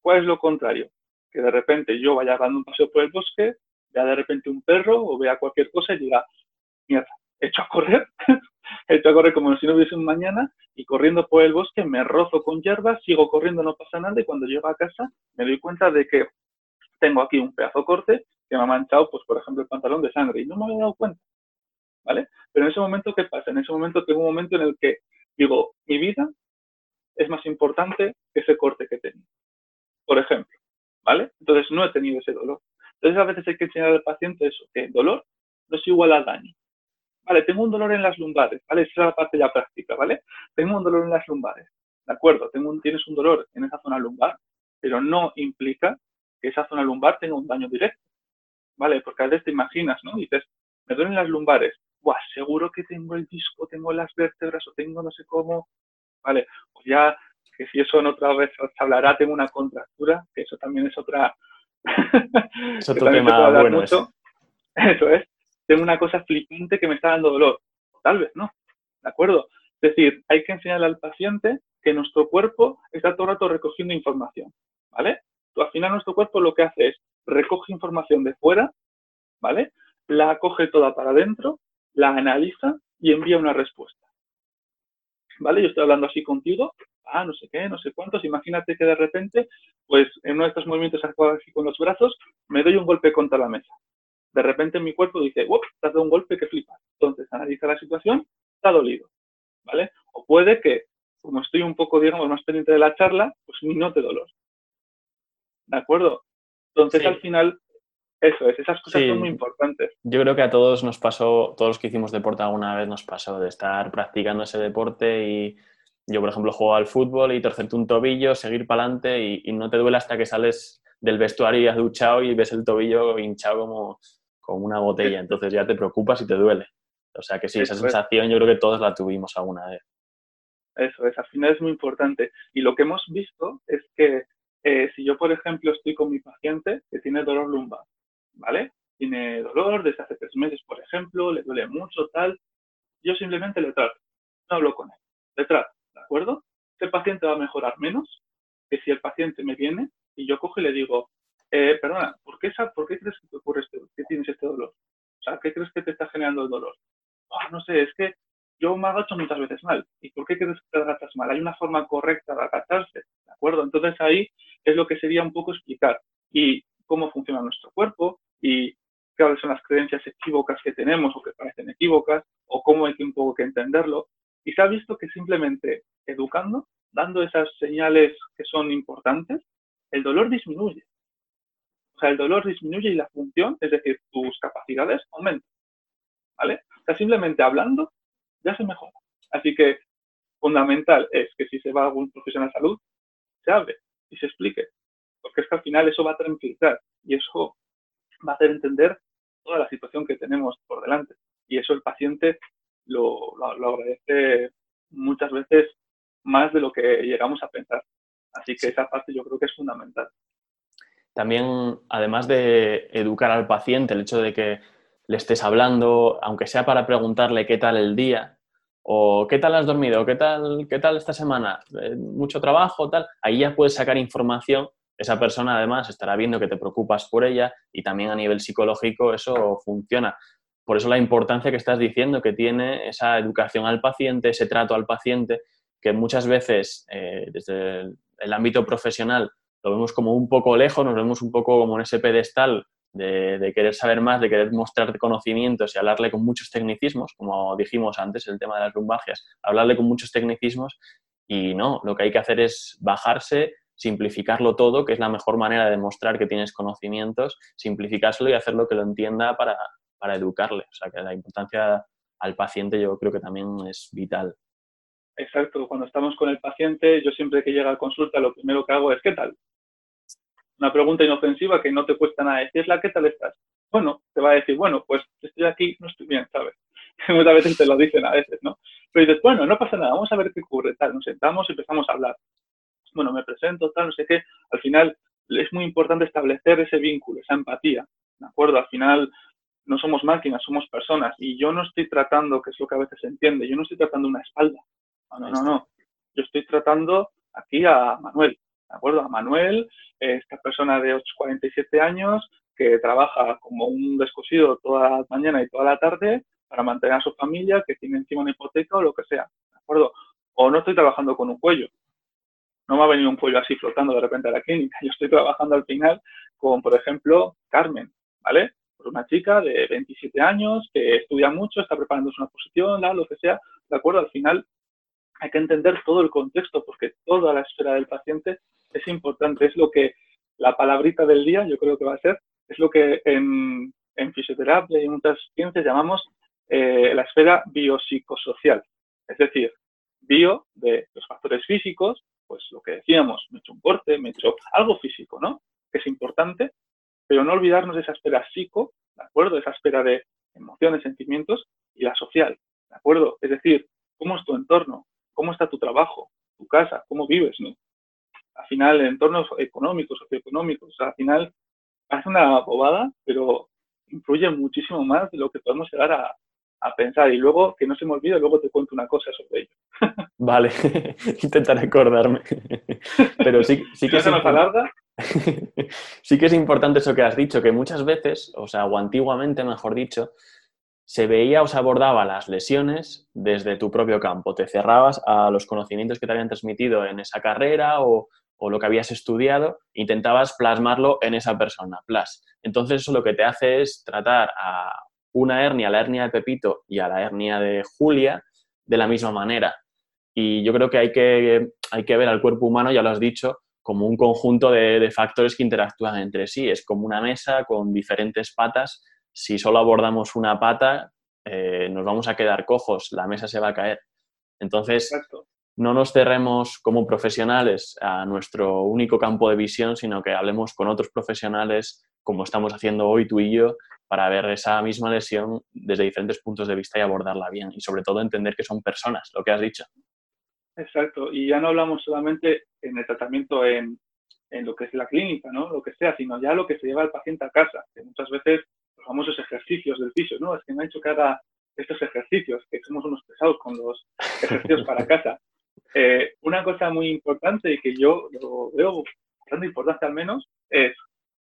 ¿Cuál es lo contrario? Que de repente yo vaya dando un paseo por el bosque, vea de repente un perro o vea cualquier cosa y diga, mierda, he hecho a correr, [laughs] he hecho a correr como si no hubiese un mañana y corriendo por el bosque me rozo con hierbas, sigo corriendo, no pasa nada y cuando llego a casa me doy cuenta de que tengo aquí un pedazo corte que me ha manchado, pues por ejemplo, el pantalón de sangre y no me había dado cuenta. ¿Vale? Pero en ese momento, ¿qué pasa? En ese momento tengo un momento en el que digo, mi vida es más importante que ese corte que tenía. Por ejemplo, ¿vale? Entonces no he tenido ese dolor. Entonces a veces hay que enseñar al paciente eso, que dolor no es igual al daño. Vale, tengo un dolor en las lumbares, ¿vale? Esa es la parte ya práctica, ¿vale? Tengo un dolor en las lumbares, ¿de acuerdo? Tengo tienes un dolor en esa zona lumbar, pero no implica que esa zona lumbar tenga un daño directo. ¿Vale? Porque a veces te imaginas, ¿no? dices, me duelen las lumbares. Buah, seguro que tengo el disco, tengo las vértebras o tengo no sé cómo. Vale, pues ya que si eso en otra vez os hablará, tengo una contractura, que eso también es otra... [laughs]
es otro tema bueno.
Mucho. [laughs] Eso es. Tengo una cosa flipante que me está dando dolor. Tal vez no. ¿De acuerdo? Es decir, hay que enseñarle al paciente que nuestro cuerpo está todo el rato recogiendo información. ¿Vale? al final nuestro cuerpo lo que hace es recoge información de fuera, ¿vale? La coge toda para adentro, la analiza y envía una respuesta. ¿Vale? Yo estoy hablando así contigo, ah, no sé qué, no sé cuántos, imagínate que de repente, pues en uno de estos movimientos así con los brazos, me doy un golpe contra la mesa. De repente mi cuerpo dice, ¡Wop! Te has dado un golpe que flipa. Entonces analiza la situación, está dolido. ¿Vale? O puede que, como estoy un poco, digamos, más pendiente de la charla, pues mi note dolor. ¿De acuerdo? Entonces, al final, eso es, esas cosas son muy importantes.
Yo creo que a todos nos pasó, todos los que hicimos deporte alguna vez nos pasó de estar practicando ese deporte y yo, por ejemplo, juego al fútbol y torcerte un tobillo, seguir para adelante y, no te duele hasta que sales del vestuario y has duchado y ves el tobillo hinchado como, como una botella. Entonces ya te preocupas y te duele. O sea que sí, esa sensación yo creo que todos la tuvimos alguna vez.
Eso es, al final es muy importante. Y lo que hemos visto es que eh, si yo, por ejemplo, estoy con mi paciente que tiene dolor lumbar, ¿vale? Tiene dolor desde hace tres meses, por ejemplo, le duele mucho, tal, yo simplemente le trato, no hablo con él, le trato, ¿de acuerdo? Ese paciente va a mejorar menos que si el paciente me viene y yo cojo y le digo, eh, perdona, ¿por qué, ¿por qué crees que te ocurre este, que tienes este dolor? O sea, ¿qué crees que te está generando el dolor? Ah, no sé, es que yo me agacho muchas veces mal. ¿Y por qué crees que te agachas mal? Hay una forma correcta de agacharse, ¿de acuerdo? Entonces ahí es lo que sería un poco explicar y cómo funciona nuestro cuerpo y cuáles son las creencias equívocas que tenemos o que parecen equívocas o cómo hay que un poco que entenderlo. Y se ha visto que simplemente educando, dando esas señales que son importantes, el dolor disminuye. O sea, el dolor disminuye y la función, es decir, tus capacidades aumentan. ¿Vale? O sea, simplemente hablando ya se mejora. Así que fundamental es que si se va a algún profesional de salud, se hable y se explique. Porque es que al final eso va a tranquilizar y eso va a hacer entender toda la situación que tenemos por delante. Y eso el paciente lo, agradece muchas veces más de lo que llegamos a pensar. Así que esa parte yo creo que es fundamental.
También, además de educar al paciente, el hecho de que le estés hablando, aunque sea para preguntarle qué tal el día, o qué tal has dormido, qué tal, qué tal esta semana, eh, mucho trabajo, tal, ahí ya puedes sacar información. Esa persona además estará viendo que te preocupas por ella y también a nivel psicológico eso funciona. Por eso la importancia que estás diciendo que tiene esa educación al paciente, ese trato al paciente, que muchas veces eh, desde el ámbito profesional lo vemos como un poco lejos, nos vemos un poco como en ese pedestal de, querer saber más, de querer mostrar conocimientos y hablarle con muchos tecnicismos, como dijimos antes, el tema de las lumbagias, hablarle con muchos tecnicismos y no, lo que hay que hacer es bajarse, simplificarlo todo, que es la mejor manera de demostrar que tienes conocimientos, simplificárselo y hacerlo que lo entienda para, para educarle. O sea, que la importancia al paciente yo creo que también es vital.
Exacto, cuando estamos con el paciente, yo siempre que llega a consulta lo primero que hago es ¿qué tal? una pregunta inofensiva que no te cuesta nada decirla, ¿qué tal estás? Bueno, te va a decir, bueno, pues estoy aquí, no estoy bien, ¿sabes? [laughs] Muchas veces te lo dicen a veces, ¿no? Pero dices, bueno, no pasa nada, vamos a ver qué ocurre, tal, nos sentamos y empezamos a hablar. Bueno, me presento, tal, no sé qué. Al final es muy importante establecer ese vínculo, esa empatía, ¿de acuerdo? Al final no somos máquinas, somos personas y yo no estoy tratando, que es lo que a veces se entiende, yo no estoy tratando una espalda. No, no, no, no. Yo estoy tratando aquí a Manuel, ¿de acuerdo? A Manuel, esta persona de 47 años que trabaja como un descosido toda la mañana y toda la tarde para mantener a su familia, que tiene encima una hipoteca o lo que sea, ¿de acuerdo? O no estoy trabajando con un cuello. No me ha venido un cuello así flotando de repente a la clínica. [laughs] Yo estoy trabajando al final con, por ejemplo, Carmen, ¿vale? Por una chica de 27 años que estudia mucho, está preparándose una posición, lo que sea, ¿de acuerdo? Al final hay que entender todo el contexto porque toda la esfera del paciente es importante, es lo que la palabrita del día, yo creo que va a ser, es lo que en, fisioterapia y en otras ciencias llamamos eh, la esfera biopsicosocial. Es decir, bio de los factores físicos, pues lo que decíamos, me he hecho un corte, me he hecho algo físico, ¿no? Que es importante, pero no olvidarnos de esa esfera psico, ¿de acuerdo? Esa esfera de emociones, sentimientos y la social, ¿de acuerdo? Es decir, cómo es tu entorno, cómo está tu trabajo, tu casa, cómo vives, ¿no? al final entornos económicos, socioeconómicos, al final hace una bobada, pero influye muchísimo más de lo que podemos llegar a, pensar. Y luego, que no se me olvide, luego te cuento una cosa sobre ello.
Vale, [laughs] intentaré acordarme. [laughs] Pero sí, sí que es [laughs] sí que es importante eso que has dicho, que muchas veces, o sea, o antiguamente, mejor dicho, se veía o se abordaba las lesiones desde tu propio campo. Te cerrabas a los conocimientos que te habían transmitido en esa carrera o, o lo que habías estudiado, intentabas plasmarlo en esa persona, plus. Entonces eso lo que te hace es tratar a una hernia, la hernia de Pepito y a la hernia de Julia de la misma manera. Y yo creo que hay que, hay que ver al cuerpo humano, ya lo has dicho, como un conjunto de, factores que interactúan entre sí. Es como una mesa con diferentes patas. Si solo abordamos una pata, eh, nos vamos a quedar cojos, la mesa se va a caer. Entonces, no nos cerremos como profesionales a nuestro único campo de visión, sino que hablemos con otros profesionales, como estamos haciendo hoy tú y yo, para ver esa misma lesión desde diferentes puntos de vista y abordarla bien. Y sobre todo entender que son personas, lo que has dicho.
Exacto, y ya no hablamos solamente en el tratamiento en, en lo que es la clínica, ¿no? Lo que sea, sino ya lo que se lleva al paciente a casa, que muchas veces los famosos ejercicios del piso, ¿no? Es que me ha hecho que haga estos ejercicios, que somos unos pesados con los ejercicios para [laughs] casa. Eh, una cosa muy importante y que yo lo veo bastante importante al menos es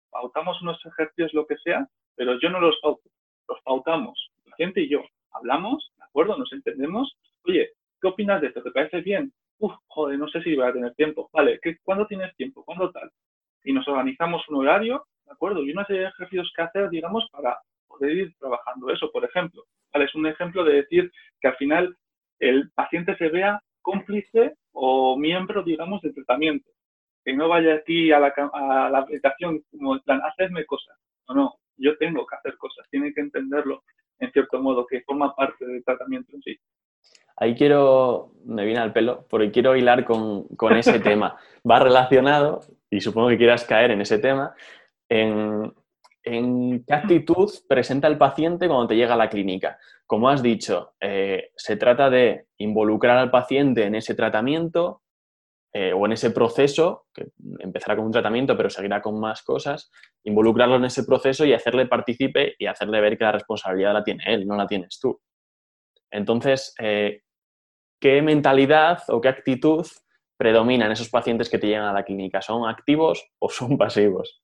pautamos unos ejercicios lo que sea, pero yo no los pauto, los pautamos, el paciente y yo. Hablamos, ¿de acuerdo? Nos entendemos. Oye, ¿qué opinas de esto? ¿Te parece bien? Uf, joder, no sé si voy a tener tiempo. Vale, ¿qué, ¿cuándo tienes tiempo? ¿Cuándo tal? Y nos organizamos un horario, ¿de acuerdo? Y una serie de ejercicios que hacer, digamos, para poder ir trabajando eso, por ejemplo. Vale, es un ejemplo de decir que al final el paciente se vea cómplice o miembro, digamos, del tratamiento. Que no vaya aquí a la, a la habitación como en plan, hacedme cosas. No, no, yo tengo que hacer cosas. Tiene que entenderlo, en cierto modo, que forma parte del tratamiento en sí.
Ahí quiero, me viene al pelo, porque quiero hilar con, con ese [laughs] tema. Va relacionado, y supongo que quieras caer en ese tema, en, en qué actitud presenta el paciente cuando te llega a la clínica. Como has dicho, eh, se trata de involucrar al paciente en ese tratamiento eh, o en ese proceso, que empezará con un tratamiento pero seguirá con más cosas, involucrarlo en ese proceso y hacerle participe y hacerle ver que la responsabilidad la tiene él, no la tienes tú. Entonces, eh, ¿qué mentalidad o qué actitud predomina en esos pacientes que te llegan a la clínica? ¿Son activos o son pasivos?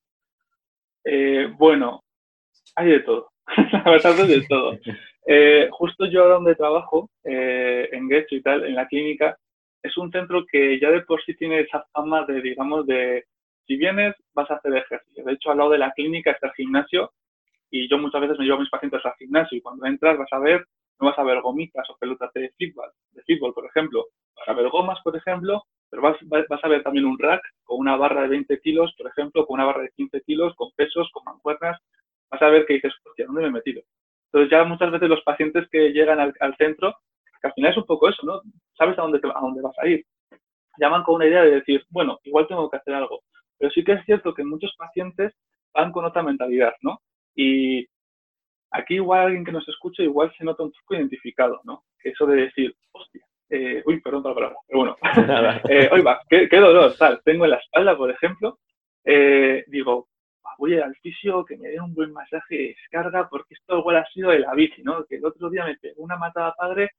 bueno, hay de todo, la verdad es de todo. Eh, justo yo donde trabajo, eh, en Getcho y tal, en la clínica, es un centro que ya de por sí tiene esa fama de, digamos, de si vienes vas a hacer ejercicio. De hecho, al lado de la clínica está el gimnasio y yo muchas veces me llevo a mis pacientes al gimnasio y cuando entras vas a ver, no vas a ver gomitas o pelotas de fútbol, de fútbol, por ejemplo. Vas a ver gomas, por ejemplo, pero vas, vas a ver también un rack con una barra de 20 kilos, por ejemplo, con una barra de 15 kilos, con pesos, con mancuernas. Vas a ver que dices, hostia, ¿dónde me he metido? Entonces ya muchas veces los pacientes que llegan al, centro, que al final es un poco eso, ¿no? Sabes a dónde, a dónde vas a ir. Llaman con una idea de decir, bueno, igual tengo que hacer algo. Pero sí que es cierto que muchos pacientes van con otra mentalidad, ¿no? Y aquí igual alguien que nos escuche igual se nota un poco identificado, ¿no? Eso de decir, hostia, eh, uy, perdón por la palabra, pero bueno, [laughs] [laughs] eh, oiga, qué, qué, dolor, tal, tengo en la espalda, por ejemplo, eh, digo, voy al fisio, que me dé un buen masaje de descarga, porque esto igual ha sido de la bici, ¿no? Que el otro día me pegó una matada padre,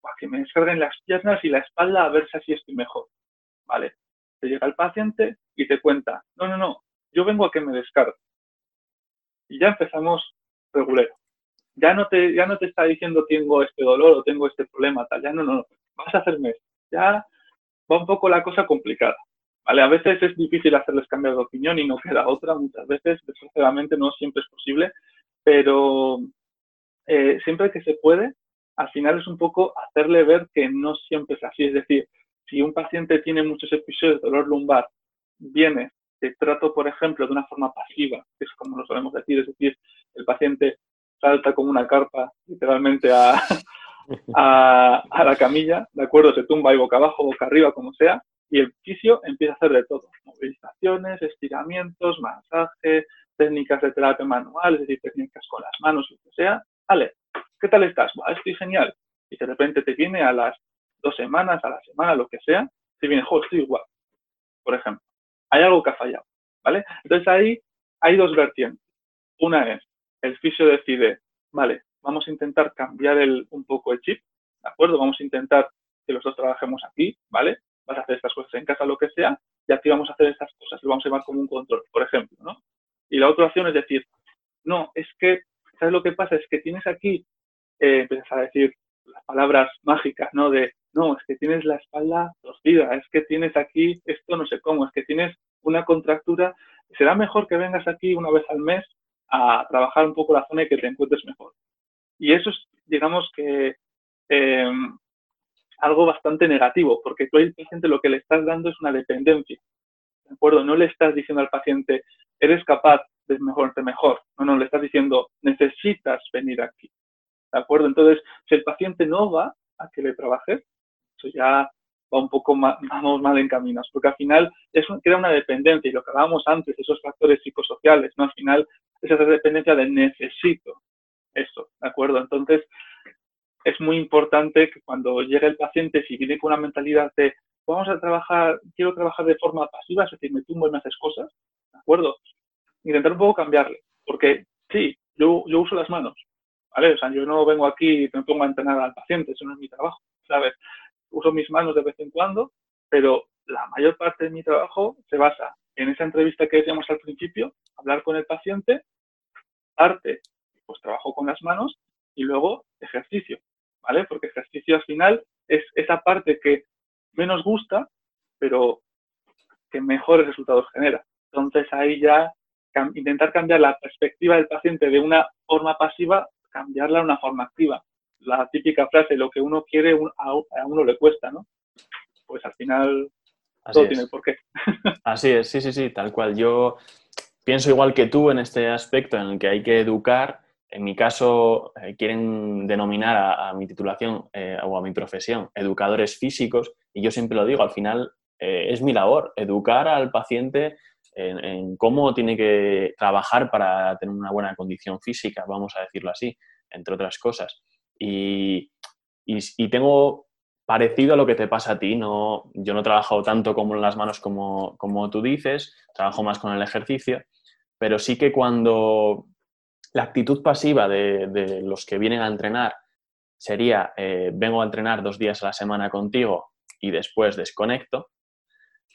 para que me descarguen las piernas y la espalda a ver si así estoy mejor. Vale. Te llega el paciente y te cuenta, no, no, no, yo vengo a que me descargue. Y ya empezamos regulero. Ya no te, ya no te está diciendo tengo este dolor o tengo este problema, tal, ya no, no, vas a hacerme esto. Ya va un poco la cosa complicada. ¿Vale? A veces es difícil hacerles cambiar de opinión y no queda otra, muchas veces, desgraciadamente no siempre es posible, pero eh, siempre que se puede, al final es un poco hacerle ver que no siempre es así. Es decir, si un paciente tiene muchos episodios de dolor lumbar, viene, te trato, por ejemplo, de una forma pasiva, que es como lo solemos decir, es decir, el paciente salta como una carpa literalmente a, [laughs] a, a la camilla, ¿de acuerdo? Se tumba y boca abajo, boca arriba, como sea, y el fisio empieza a hacer de todo, movilizaciones, estiramientos, masaje, técnicas de terapia manual, es decir, técnicas con las manos, lo que sea. Vale, ¿qué tal estás? estoy genial. Y de repente te viene a las dos semanas, a la semana, lo que sea, te viene, joder, estoy igual, por ejemplo. Hay algo que ha fallado, ¿vale? Entonces ahí hay dos vertientes. Una es, el fisio decide, vale, vamos a intentar cambiar el, un poco el chip, ¿de acuerdo? Vamos a intentar que los dos trabajemos aquí, ¿vale? vas a hacer estas cosas en casa, lo que sea, y aquí vamos a hacer estas cosas, lo vamos a llevar como un control, por ejemplo, ¿no? Y la otra opción es decir, no, es que, ¿sabes lo que pasa? Es que tienes aquí, eh, empiezas a decir las palabras mágicas, ¿no? De, no, es que tienes la espalda torcida, es que tienes aquí esto no sé cómo, es que tienes una contractura, será mejor que vengas aquí una vez al mes a trabajar un poco la zona y que te encuentres mejor. Y eso es, digamos que, eh, algo bastante negativo, porque tú al paciente lo que le estás dando es una dependencia. ¿de acuerdo? No le estás diciendo al paciente, eres capaz de mejorarte mejor. No, no, le estás diciendo, necesitas venir aquí. ¿De acuerdo? Entonces, si el paciente no va a que le trabajes, eso ya va un poco más, vamos mal porque al final es, crea una dependencia, y lo que hablábamos antes, esos factores psicosociales, ¿no? Al final, esa dependencia de necesito eso, ¿de acuerdo? Entonces, es muy importante que cuando llegue el paciente, si viene con una mentalidad de vamos a trabajar, quiero trabajar de forma pasiva, es decir, me tumbo y me haces cosas, ¿de acuerdo? Intentar un poco cambiarle, porque sí, yo, yo uso las manos, ¿vale? O sea, yo no vengo aquí y me pongo a entrenar al paciente, eso no es mi trabajo, ¿sabes? Uso mis manos de vez en cuando, pero la mayor parte de mi trabajo se basa en esa entrevista que decíamos al principio, hablar con el paciente, arte, pues trabajo con las manos y luego ejercicio, ¿vale? Porque ejercicio al final es esa parte que menos gusta, pero que mejores resultados genera. Entonces ahí ya intentar cambiar la perspectiva del paciente de una forma pasiva, cambiarla a una forma activa. La típica frase, lo que uno quiere a uno le cuesta, ¿no? Pues al final todo tiene el porqué. [laughs]
Así es, sí, sí, sí, tal cual. Yo pienso igual que tú en este aspecto en el que hay que educar en mi caso, eh, quieren denominar a, mi titulación eh, o a mi profesión educadores físicos y yo siempre lo digo, al final eh, es mi labor, educar al paciente en, cómo tiene que trabajar para tener una buena condición física, vamos a decirlo así, entre otras cosas. Y, tengo parecido a lo que te pasa a ti, no, yo no he trabajado tanto como las manos como, como tú dices, trabajo más con el ejercicio, pero sí que cuando la actitud pasiva de, los que vienen a entrenar sería, eh, vengo a entrenar dos días a la semana contigo y después desconecto.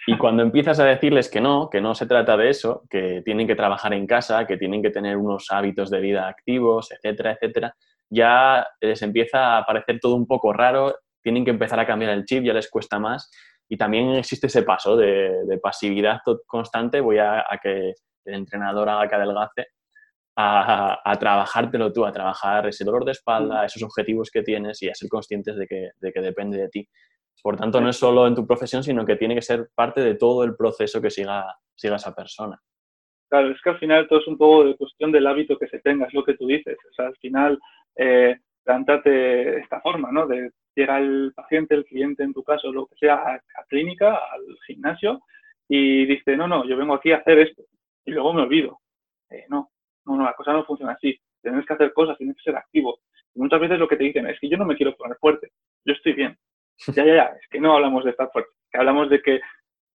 Y cuando empiezas a decirles que no, que no se trata de eso, que tienen que trabajar en casa, que tienen que tener unos hábitos de vida activos, etcétera, etcétera, ya les empieza a parecer todo un poco raro, tienen que empezar a cambiar el chip, ya les cuesta más. Y también existe ese paso de, pasividad constante, voy a, a, que el entrenador haga que adelgace a, trabajártelo tú, a trabajar ese dolor de espalda, esos objetivos que tienes y a ser conscientes de que, depende de ti. Por tanto, no es solo en tu profesión, sino que tiene que ser parte de todo el proceso que siga, siga esa persona.
Claro, es que al final todo es un poco de cuestión del hábito que se tenga, es lo que tú dices. O sea, al final, eh, esta forma, ¿no? De llegar el paciente, el cliente en tu caso, lo que sea, a, clínica, al gimnasio, y dice, no, no, yo vengo aquí a hacer esto, y luego me olvido. Eh, no, no, no, la cosa no funciona así. Tienes que hacer cosas, tienes que ser activo. Muchas veces lo que te dicen es que yo no me quiero poner fuerte, yo estoy bien. Ya, ya, ya, es que no hablamos de estar fuerte, que hablamos de que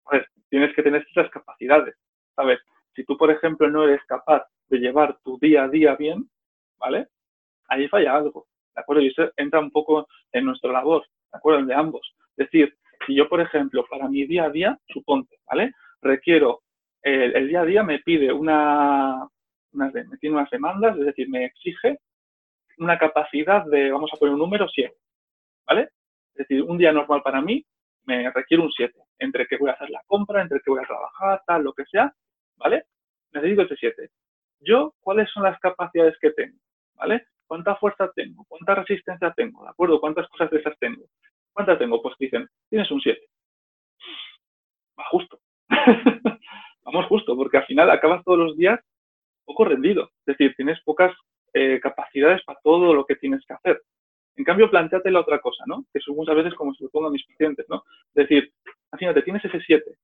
pues, tienes que tener esas capacidades, ¿sabes? Si tú, por ejemplo, no eres capaz de llevar tu día a día bien, ¿vale? Ahí falla algo, ¿de acuerdo? Y eso entra un poco en nuestra labor, ¿de acuerdo? De ambos. Es decir, si yo, por ejemplo, para mi día a día, suponte, ¿vale? Requiero, el día a día me pide una, unas, me tiene unas demandas, es decir, me exige una capacidad de, vamos a poner un número, 7, ¿vale? Es decir, un día normal para mí me requiere un 7, entre que voy a hacer la compra, entre que voy a trabajar, tal, lo que sea, ¿vale? Necesito ese 7. Yo, ¿cuáles son las capacidades que tengo? ¿Vale? ¿Cuánta fuerza tengo? ¿Cuánta resistencia tengo? ¿De acuerdo? ¿Cuántas cosas de esas tengo? ¿Cuántas tengo? Pues dicen, tienes un 7. Va justo. [laughs] Vamos justo, porque al final acabas todos los días poco rendido. Es decir, tienes pocas eh, capacidades para todo lo que tienes que hacer. En cambio, planteate la otra cosa, ¿no? Que son muchas veces como se lo pongo a mis pacientes, ¿no? Es decir, imagínate, tienes ese 7,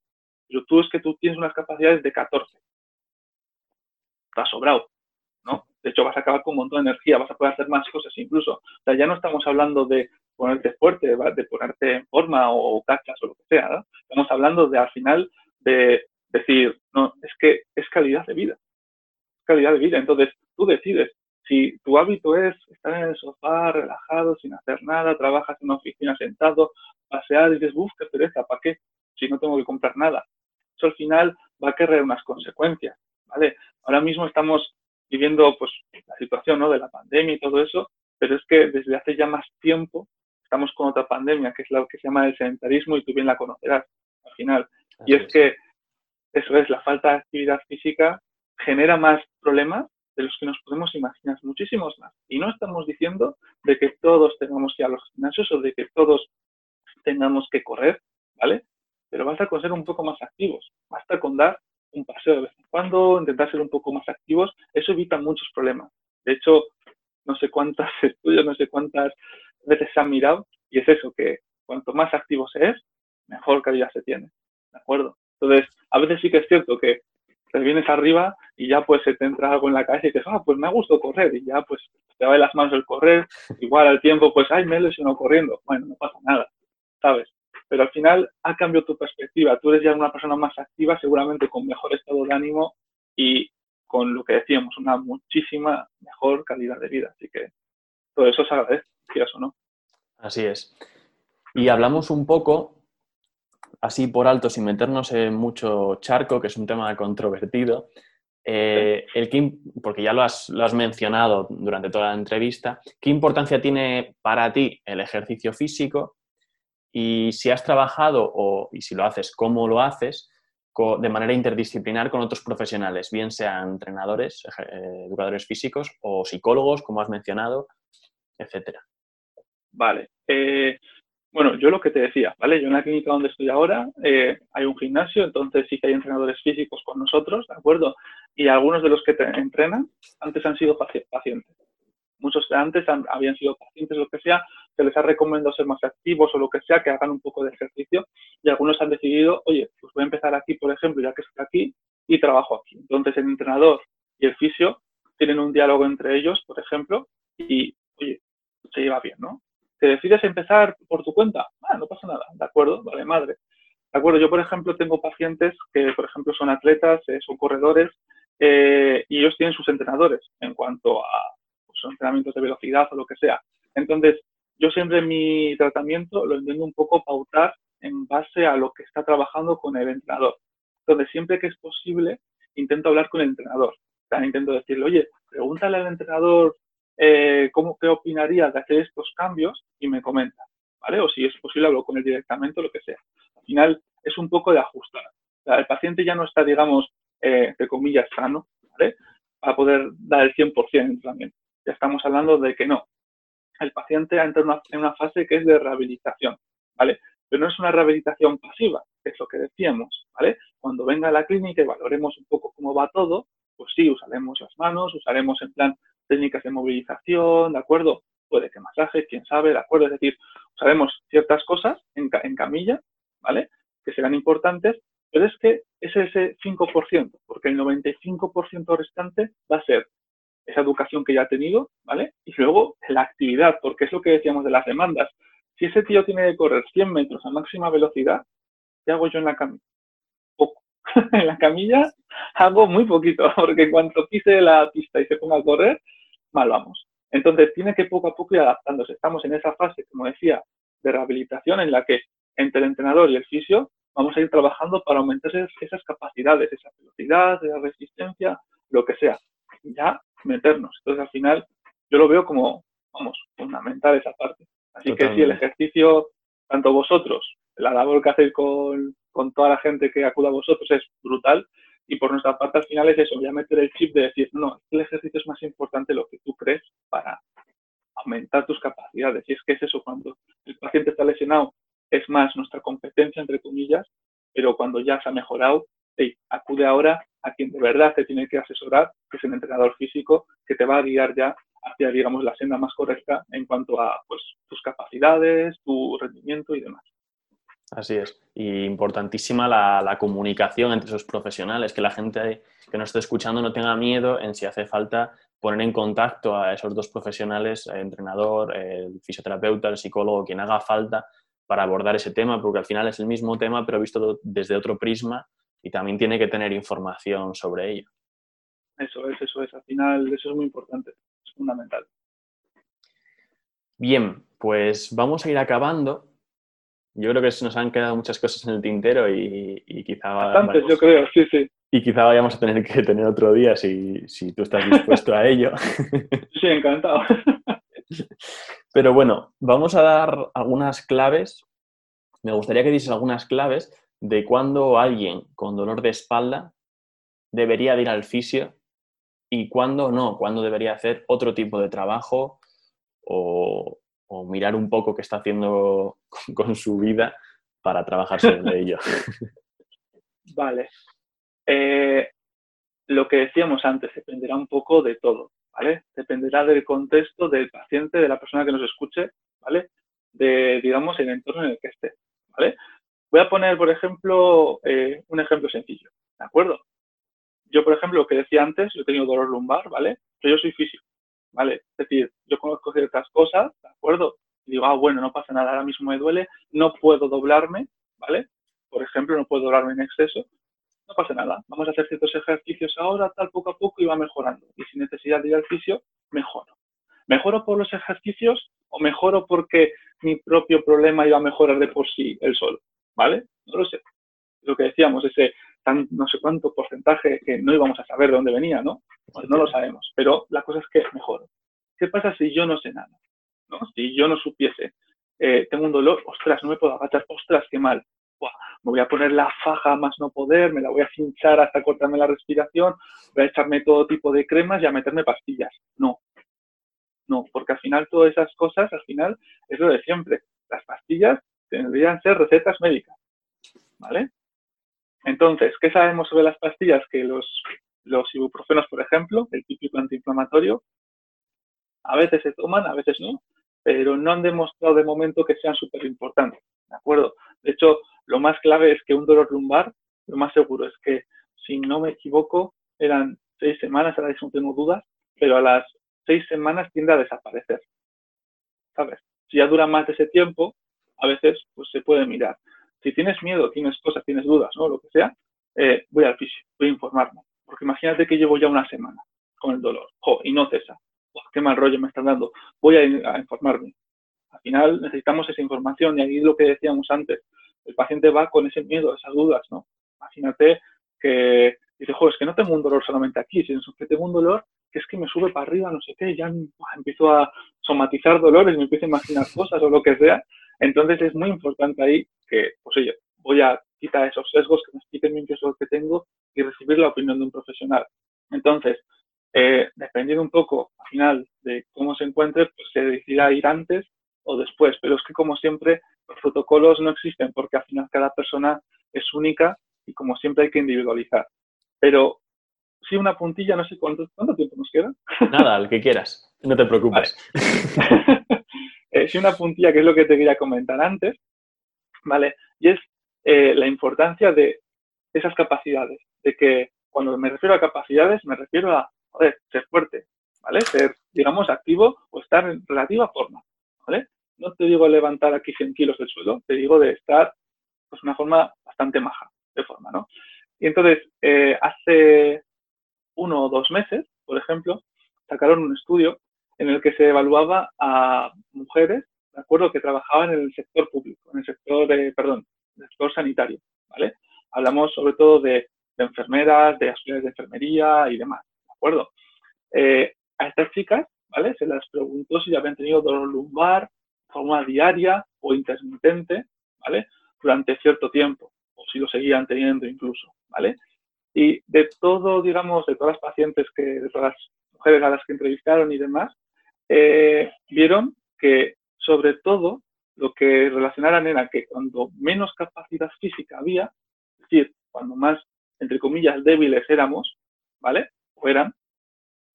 pero tú es que tú tienes unas capacidades de 14. Estás sobrado, ¿no? De hecho, vas a acabar con un montón de energía, vas a poder hacer más cosas incluso. O sea, ya no estamos hablando de ponerte fuerte, de ponerte en forma o cachas o lo que sea. Estamos hablando de, al final, de decir, no, es que es calidad de vida calidad de vida. Entonces, tú decides. Si tu hábito es estar en el sofá, relajado, sin hacer nada, trabajas en una oficina sentado, pasear y dices, uff, qué pereza, ¿para qué? Si no tengo que comprar nada. Eso al final va a querer unas consecuencias, ¿vale? Ahora mismo estamos viviendo, pues, la situación, ¿no? De la pandemia y todo eso, pero es que desde hace ya más tiempo estamos con otra pandemia, que es la que se llama el sedentarismo y tú bien la conocerás al final. y es que eso es, la falta de actividad física genera más problemas de los que nos podemos imaginar, muchísimos más. Y no estamos diciendo de que todos tengamos que ir a los gimnasios o de que todos tengamos que correr, ¿vale? Pero basta con ser un poco más activos, basta con dar un paseo de vez en cuando, intentar ser un poco más activos, eso evita muchos problemas. De hecho, no sé cuántos [laughs] estudios, no sé cuántas veces se han mirado, y es eso, que cuanto más activo se es, mejor calidad se tiene. ¿De acuerdo? Entonces, a veces sí que es cierto que te vienes arriba y ya pues se te entra algo en la cabeza y dices, ah, pues me ha gustado correr y ya pues te va de las manos el correr, [laughs] igual al tiempo pues, ay, me he lesionado corriendo, bueno, no pasa nada, ¿sabes? Pero al final ha cambiado tu perspectiva, tú eres ya una persona más activa, seguramente con mejor estado de ánimo y con lo que decíamos, una muchísima mejor calidad de vida, así que todo eso se agradece, quieras o no.
Así es. Y hablamos un poco así por alto, sin meternos en mucho charco, que es un tema controvertido, eh, el porque ya lo has, mencionado durante toda la entrevista, ¿qué importancia tiene para ti el ejercicio físico? Y si has trabajado, o, y si lo haces, ¿cómo lo haces? de manera interdisciplinar con otros profesionales, bien sean entrenadores, eh, educadores físicos o psicólogos, como has mencionado, etcétera.
Vale. Eh, bueno, yo lo que te decía, ¿vale? Yo en la clínica donde estoy ahora eh, hay un gimnasio, entonces sí que hay entrenadores físicos con nosotros, ¿de acuerdo? Y algunos de los que te entrenan antes han sido pacientes. Muchos antes habían sido pacientes, lo que sea, se les ha recomendado ser más activos o lo que sea, que hagan un poco de ejercicio y algunos han decidido, oye, pues voy a empezar aquí, por ejemplo, ya que estoy aquí y trabajo aquí. Entonces el entrenador y el fisio tienen un diálogo entre ellos, por ejemplo, y, oye, se lleva bien, ¿no? ¿Te decides empezar por tu cuenta? Ah, no pasa nada, ¿de acuerdo? Vale, madre. De acuerdo, yo por ejemplo tengo pacientes que por ejemplo son atletas, eh, son corredores eh, y ellos tienen sus entrenadores en cuanto a pues, entrenamientos de velocidad o lo que sea. Entonces, yo siempre mi tratamiento lo entiendo un poco pautar en base a lo que está trabajando con el entrenador. Entonces, siempre que es posible, intento hablar con el entrenador. Intento decirle, oye, pregúntale al entrenador eh, ¿cómo, ¿qué opinaría de hacer estos cambios? Y me comenta, ¿vale? O si es posible, hablo con él directamente o lo que sea. Al final es un poco de ajustar. el paciente ya no está, digamos, eh, de comillas, sano, ¿vale? Para poder dar el 100% en entrenamiento. Ya estamos hablando de que no. El paciente entra en una, en una fase que es de rehabilitación, ¿vale? Pero no es una rehabilitación pasiva, es lo que decíamos, ¿vale? Cuando venga a la clínica y valoremos un poco cómo va todo, pues sí, usaremos las manos, usaremos en plan técnicas de movilización, ¿de acuerdo? Puede que masaje, quién sabe, ¿de acuerdo? Es decir, sabemos ciertas cosas en, camilla, ¿vale? Que serán importantes, pero es que es ese 5%, porque el 95% restante va a ser esa educación que ya ha tenido, ¿vale? Y luego la actividad, porque es lo que decíamos de las demandas. Si ese tío tiene que correr 100 metros a máxima velocidad, ¿qué hago yo en la camilla? Poco. [laughs] en la camilla hago muy poquito, [laughs] porque en cuanto pise la pista y se ponga a correr, mal vamos. Entonces, tiene que poco a poco ir adaptándose. Estamos en esa fase, como decía, de rehabilitación en la que entre el entrenador y el fisio vamos a ir trabajando para aumentar esas, capacidades, esa velocidad, esa resistencia, lo que sea. Ya meternos. Entonces, al final, yo lo veo como, vamos, fundamental esa parte. Así que sí, el ejercicio, tanto vosotros, la labor que hacéis con, con toda la gente que acuda a vosotros es brutal, y por nuestra parte, al final es eso, voy a meter el chip de decir, no, el ejercicio es más importante de lo que tú crees para aumentar tus capacidades. Y es que es eso, cuando el paciente está lesionado, es más nuestra competencia, entre comillas, pero cuando ya se ha mejorado, acude ahora a quien de verdad te tiene que asesorar, que es el entrenador físico, que te va a guiar ya hacia, digamos, la senda más correcta en cuanto a pues, tus capacidades, tu rendimiento y demás.
Así es. Y importantísima la, comunicación entre esos profesionales, que la gente que nos esté escuchando no tenga miedo en si hace falta poner en contacto a esos dos profesionales, el entrenador, el fisioterapeuta, el psicólogo, quien haga falta para abordar ese tema, porque al final es el mismo tema, pero visto desde otro prisma y también tiene que tener información sobre ello.
Eso es, eso es. Al final eso es muy importante, es fundamental.
Bien, pues vamos a ir acabando yo creo que nos han quedado muchas cosas en el tintero y, quizá...
Bastantes, yo creo, sí, sí.
Y quizá vayamos a tener que tener otro día si, tú estás dispuesto a ello. [laughs]
Sí, encantado. [laughs]
Pero bueno, vamos a dar algunas claves. Me gustaría que dices algunas claves de cuándo alguien con dolor de espalda debería ir al fisio y cuándo no, cuándo debería hacer otro tipo de trabajo o, o mirar un poco qué está haciendo [laughs] con, su vida para trabajar sobre ello. [laughs]
Vale. Eh, lo que decíamos antes, dependerá un poco de todo, ¿vale? Dependerá del contexto del paciente, de la persona que nos escuche, ¿vale? De, digamos, el entorno en el que esté, ¿vale? Voy a poner, por ejemplo, eh, un ejemplo sencillo, ¿de acuerdo? Yo, por ejemplo, lo que decía antes, yo he tenido dolor lumbar, ¿vale? Pero yo soy físico, ¿vale? Es decir, yo conozco ciertas cosas, ¿de acuerdo? Y digo, ah, bueno, no pasa nada, ahora mismo me duele, no puedo doblarme, ¿vale? Por ejemplo, no puedo doblarme en exceso, no pasa nada. Vamos a hacer ciertos ejercicios ahora, tal, poco a poco, y va mejorando. Y sin necesidad de ir al fisio, mejoro. ¿Mejoro por los ejercicios o mejoro porque mi propio problema iba a mejorar de por sí el solo? ¿Vale? No lo sé. Lo que decíamos, ese tan, no sé cuánto porcentaje que no íbamos a saber de dónde venía, ¿no? Pues no lo sabemos. Pero la cosa es que mejoro. ¿Qué pasa si yo no sé nada? ¿no? Si yo no supiese, eh, tengo un dolor, ostras, no me puedo agachar, ostras, qué mal me voy a poner la faja más no poder, me la voy a cinchar hasta cortarme la respiración, voy a echarme todo tipo de cremas y a meterme pastillas. No, no, porque al final todas esas cosas, al final es lo de siempre. Las pastillas deberían ser recetas médicas, ¿vale? Entonces, ¿qué sabemos sobre las pastillas? Que los, los ibuprofenos, por ejemplo, el típico antiinflamatorio, a veces se toman, a veces no, pero no han demostrado de momento que sean súper importantes, ¿de acuerdo? De hecho, lo más clave es que un dolor lumbar, lo más seguro es que, si no me equivoco, eran seis semanas, ahora no tengo dudas, pero a las seis semanas tiende a desaparecer. ¿Sabes? Si ya dura más de ese tiempo, a veces pues se puede mirar. Si tienes miedo, tienes cosas, tienes dudas, ¿no? Lo que sea, eh, voy al fisio, voy a informarme. Porque imagínate que llevo ya una semana con el dolor, y no cesa. qué mal rollo me están dando. Voy a informarme. Al final necesitamos esa información y ahí lo que decíamos antes, el paciente va con ese miedo, esas dudas, ¿no? Imagínate que dice, joder, es que no tengo un dolor solamente aquí, sino que tengo un dolor que es que me sube para arriba, no sé qué, ya empiezo a somatizar dolores, me empiezo a imaginar cosas o lo que sea. Entonces es muy importante ahí que, pues oye, voy a quitar esos sesgos, que me expliquen bien qué que tengo y recibir la opinión de un profesional. Entonces, eh, dependiendo un poco al final de cómo se encuentre, pues se decidirá ir antes o después. Pero es que como siempre los protocolos no existen porque al final cada persona es única y como siempre hay que individualizar. Pero sí una puntilla, no sé cuánto, cuánto tiempo nos queda. [laughs]
Nada, al que quieras, no te preocupes. [laughs]
Eh, sí una puntilla, que es lo que te quería comentar antes, ¿vale? Y es eh, la importancia de esas capacidades, de que cuando me refiero a capacidades me refiero a, ser fuerte, ¿vale? Ser, digamos, activo o estar en relativa forma, ¿vale? no te digo levantar aquí 100 kilos del suelo, te digo de estar pues una forma bastante maja, de forma, ¿no? Y entonces, eh, hace uno o dos meses, por ejemplo, sacaron un estudio en el que se evaluaba a mujeres, ¿de acuerdo?, que trabajaban en el sector público, en el sector, de, perdón, en el sector sanitario, ¿vale? Hablamos sobre todo de, enfermeras, de auxiliares de enfermería y demás, ¿de acuerdo? Eh, a estas chicas, ¿vale? Se las preguntó si habían tenido dolor lumbar, forma diaria o intermitente, ¿vale? Durante cierto tiempo, o si lo seguían teniendo incluso, ¿vale? Y de todo, digamos, de todas las pacientes que, de todas las mujeres a las que entrevistaron y demás, eh, vieron que sobre todo lo que relacionaran era que cuando menos capacidad física había, es decir, cuando más, entre comillas, débiles éramos, ¿vale? O eran,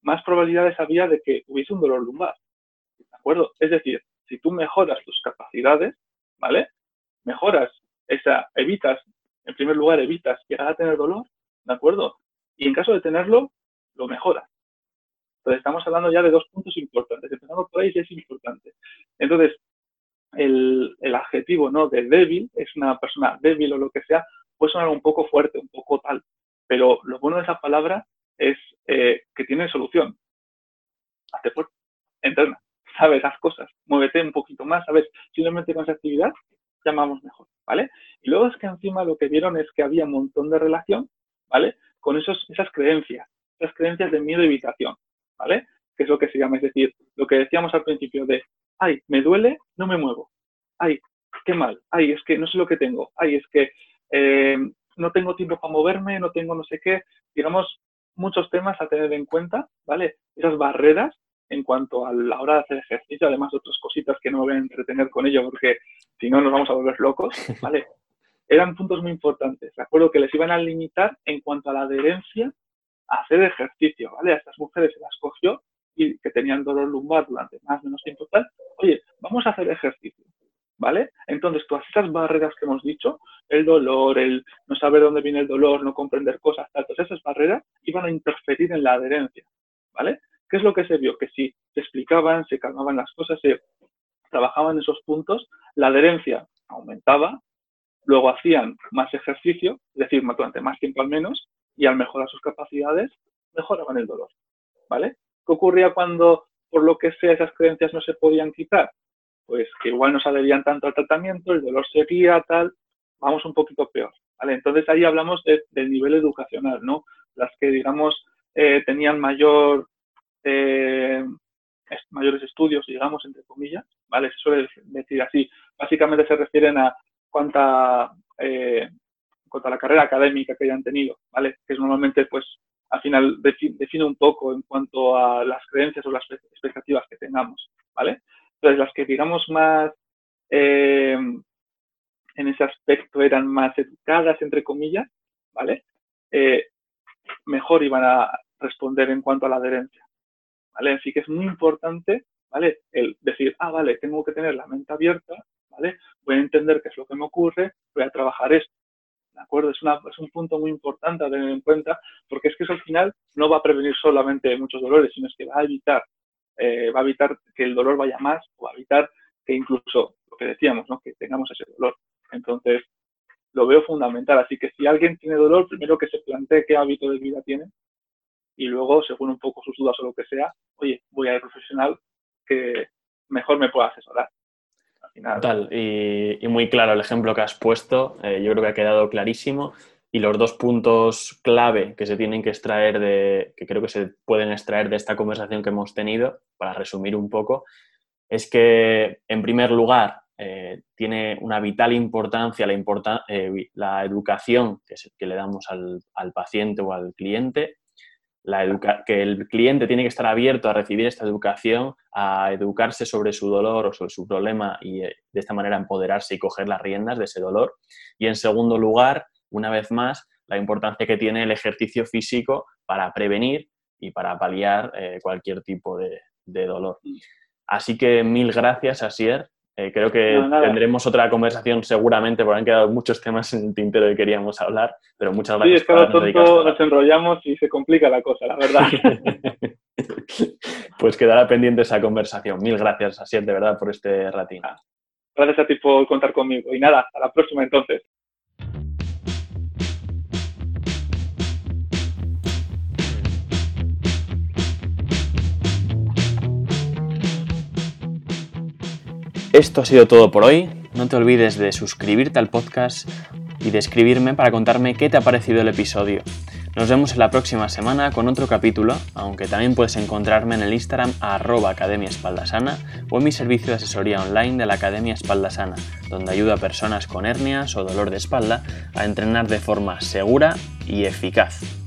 más probabilidades había de que hubiese un dolor lumbar. ¿De acuerdo? Es decir, si tú mejoras tus capacidades, ¿vale? Mejoras esa, evitas, en primer lugar, evitas llegar a tener dolor, ¿de acuerdo? Y en caso de tenerlo, lo mejoras. Entonces, estamos hablando ya de dos puntos importantes. Empezando por ahí, es importante. Entonces, el, adjetivo, ¿no? De débil, es una persona débil o lo que sea, puede sonar un poco fuerte, un poco tal. Pero lo bueno de esa palabra es eh, que tiene solución. Hazte fuerte, entrena sabes las cosas, muévete un poquito más, sabes, simplemente con esa actividad llamamos mejor, ¿vale? Y luego es que encima lo que vieron es que había un montón de relación, ¿vale? Con esos, esas creencias, esas creencias de miedo y evitación, ¿vale? Que es lo que se llama, es decir, lo que decíamos al principio de, ay, me duele, no me muevo, ay, qué mal, ay, es que no sé lo que tengo, ay, es que eh, no tengo tiempo para moverme, no tengo no sé qué, digamos, muchos temas a tener en cuenta, ¿vale? Esas barreras en cuanto a la hora de hacer ejercicio, además de otras cositas que no me voy a entretener con ello porque si no nos vamos a volver locos, ¿vale? [laughs] Eran puntos muy importantes. Recuerdo que les iban a limitar en cuanto a la adherencia a hacer ejercicio, ¿vale? A estas mujeres se las cogió y que tenían dolor lumbar durante más o menos tiempo tal, oye, vamos a hacer ejercicio, ¿vale? Entonces, todas esas barreras que hemos dicho, el dolor, el no saber dónde viene el dolor, no comprender cosas, tal, todas esas barreras iban a interferir en la adherencia, ¿vale? ¿Qué es lo que se vio? Que si se explicaban, se calmaban las cosas, se trabajaban esos puntos, la adherencia aumentaba, luego hacían más ejercicio, es decir, durante más tiempo al menos, y al mejorar sus capacidades, mejoraban el dolor, ¿vale? ¿Qué ocurría cuando, por lo que sea, esas creencias no se podían quitar? Pues que igual no se adherían tanto al tratamiento, el dolor seguía, tal, vamos un poquito peor, ¿vale? Entonces ahí hablamos del nivel educacional, ¿no? Las que, digamos, eh, tenían mayor, eh, mayores estudios, digamos, entre comillas, ¿vale? Se suele decir así. Básicamente se refieren a cuánta, eh, cuanto a la carrera académica que hayan tenido, ¿vale? Que es normalmente, pues, al final define un poco en cuanto a las creencias o las expectativas que tengamos, ¿vale? Entonces, las que digamos más eh, en ese aspecto eran más educadas, entre comillas, ¿vale? Eh, mejor iban a responder en cuanto a la adherencia, ¿vale? Así que es muy importante, ¿vale? El decir, ah, vale, tengo que tener la mente abierta, ¿vale? Voy a entender qué es lo que me ocurre, voy a trabajar esto, ¿de acuerdo? Es, un punto muy importante a tener en cuenta porque es que eso al final no va a prevenir solamente muchos dolores, sino es que va a evitar, eh, va a evitar que el dolor vaya más o va a evitar que incluso, lo que decíamos, ¿no? que tengamos ese dolor. Entonces, lo veo fundamental. Así que si alguien tiene dolor, primero que se plantee qué hábito de vida tiene y luego, según un poco sus dudas o lo que sea, oye, voy al profesional que mejor me pueda asesorar.
Total, y, muy claro el ejemplo que has puesto, eh, yo creo que ha quedado clarísimo. Y los dos puntos clave que se tienen que extraer de, que creo que se pueden extraer de esta conversación que hemos tenido, para resumir un poco, es que, en primer lugar, eh, tiene una vital importancia la, eh, la educación que, que, le damos al, al paciente o al cliente la que el cliente tiene que estar abierto a recibir esta educación, a educarse sobre su dolor o sobre su problema y eh, de esta manera empoderarse y coger las riendas de ese dolor. Y en segundo lugar, una vez más, la importancia que tiene el ejercicio físico para prevenir y para paliar eh, cualquier tipo de, de, dolor. Mm. Así que mil gracias, Asier, eh, creo que tendremos otra conversación seguramente, porque han quedado muchos temas en el tintero que queríamos hablar, pero muchas gracias.
Sí, es que tonto nos enrollamos y se complica la cosa, la verdad. [laughs]
pues quedará pendiente esa conversación. Mil gracias, Asier, de verdad, por este ratín.
Gracias a ti por contar conmigo. Y nada, hasta la próxima entonces.
Esto ha sido todo por hoy. No te olvides de suscribirte al podcast y de escribirme para contarme qué te ha parecido el episodio. Nos vemos en la próxima semana con otro capítulo, aunque también puedes encontrarme en el Instagram arroba Academia Espaldasana o en mi servicio de asesoría online de la Academia Espaldasana, donde ayudo a personas con hernias o dolor de espalda a entrenar de forma segura y eficaz.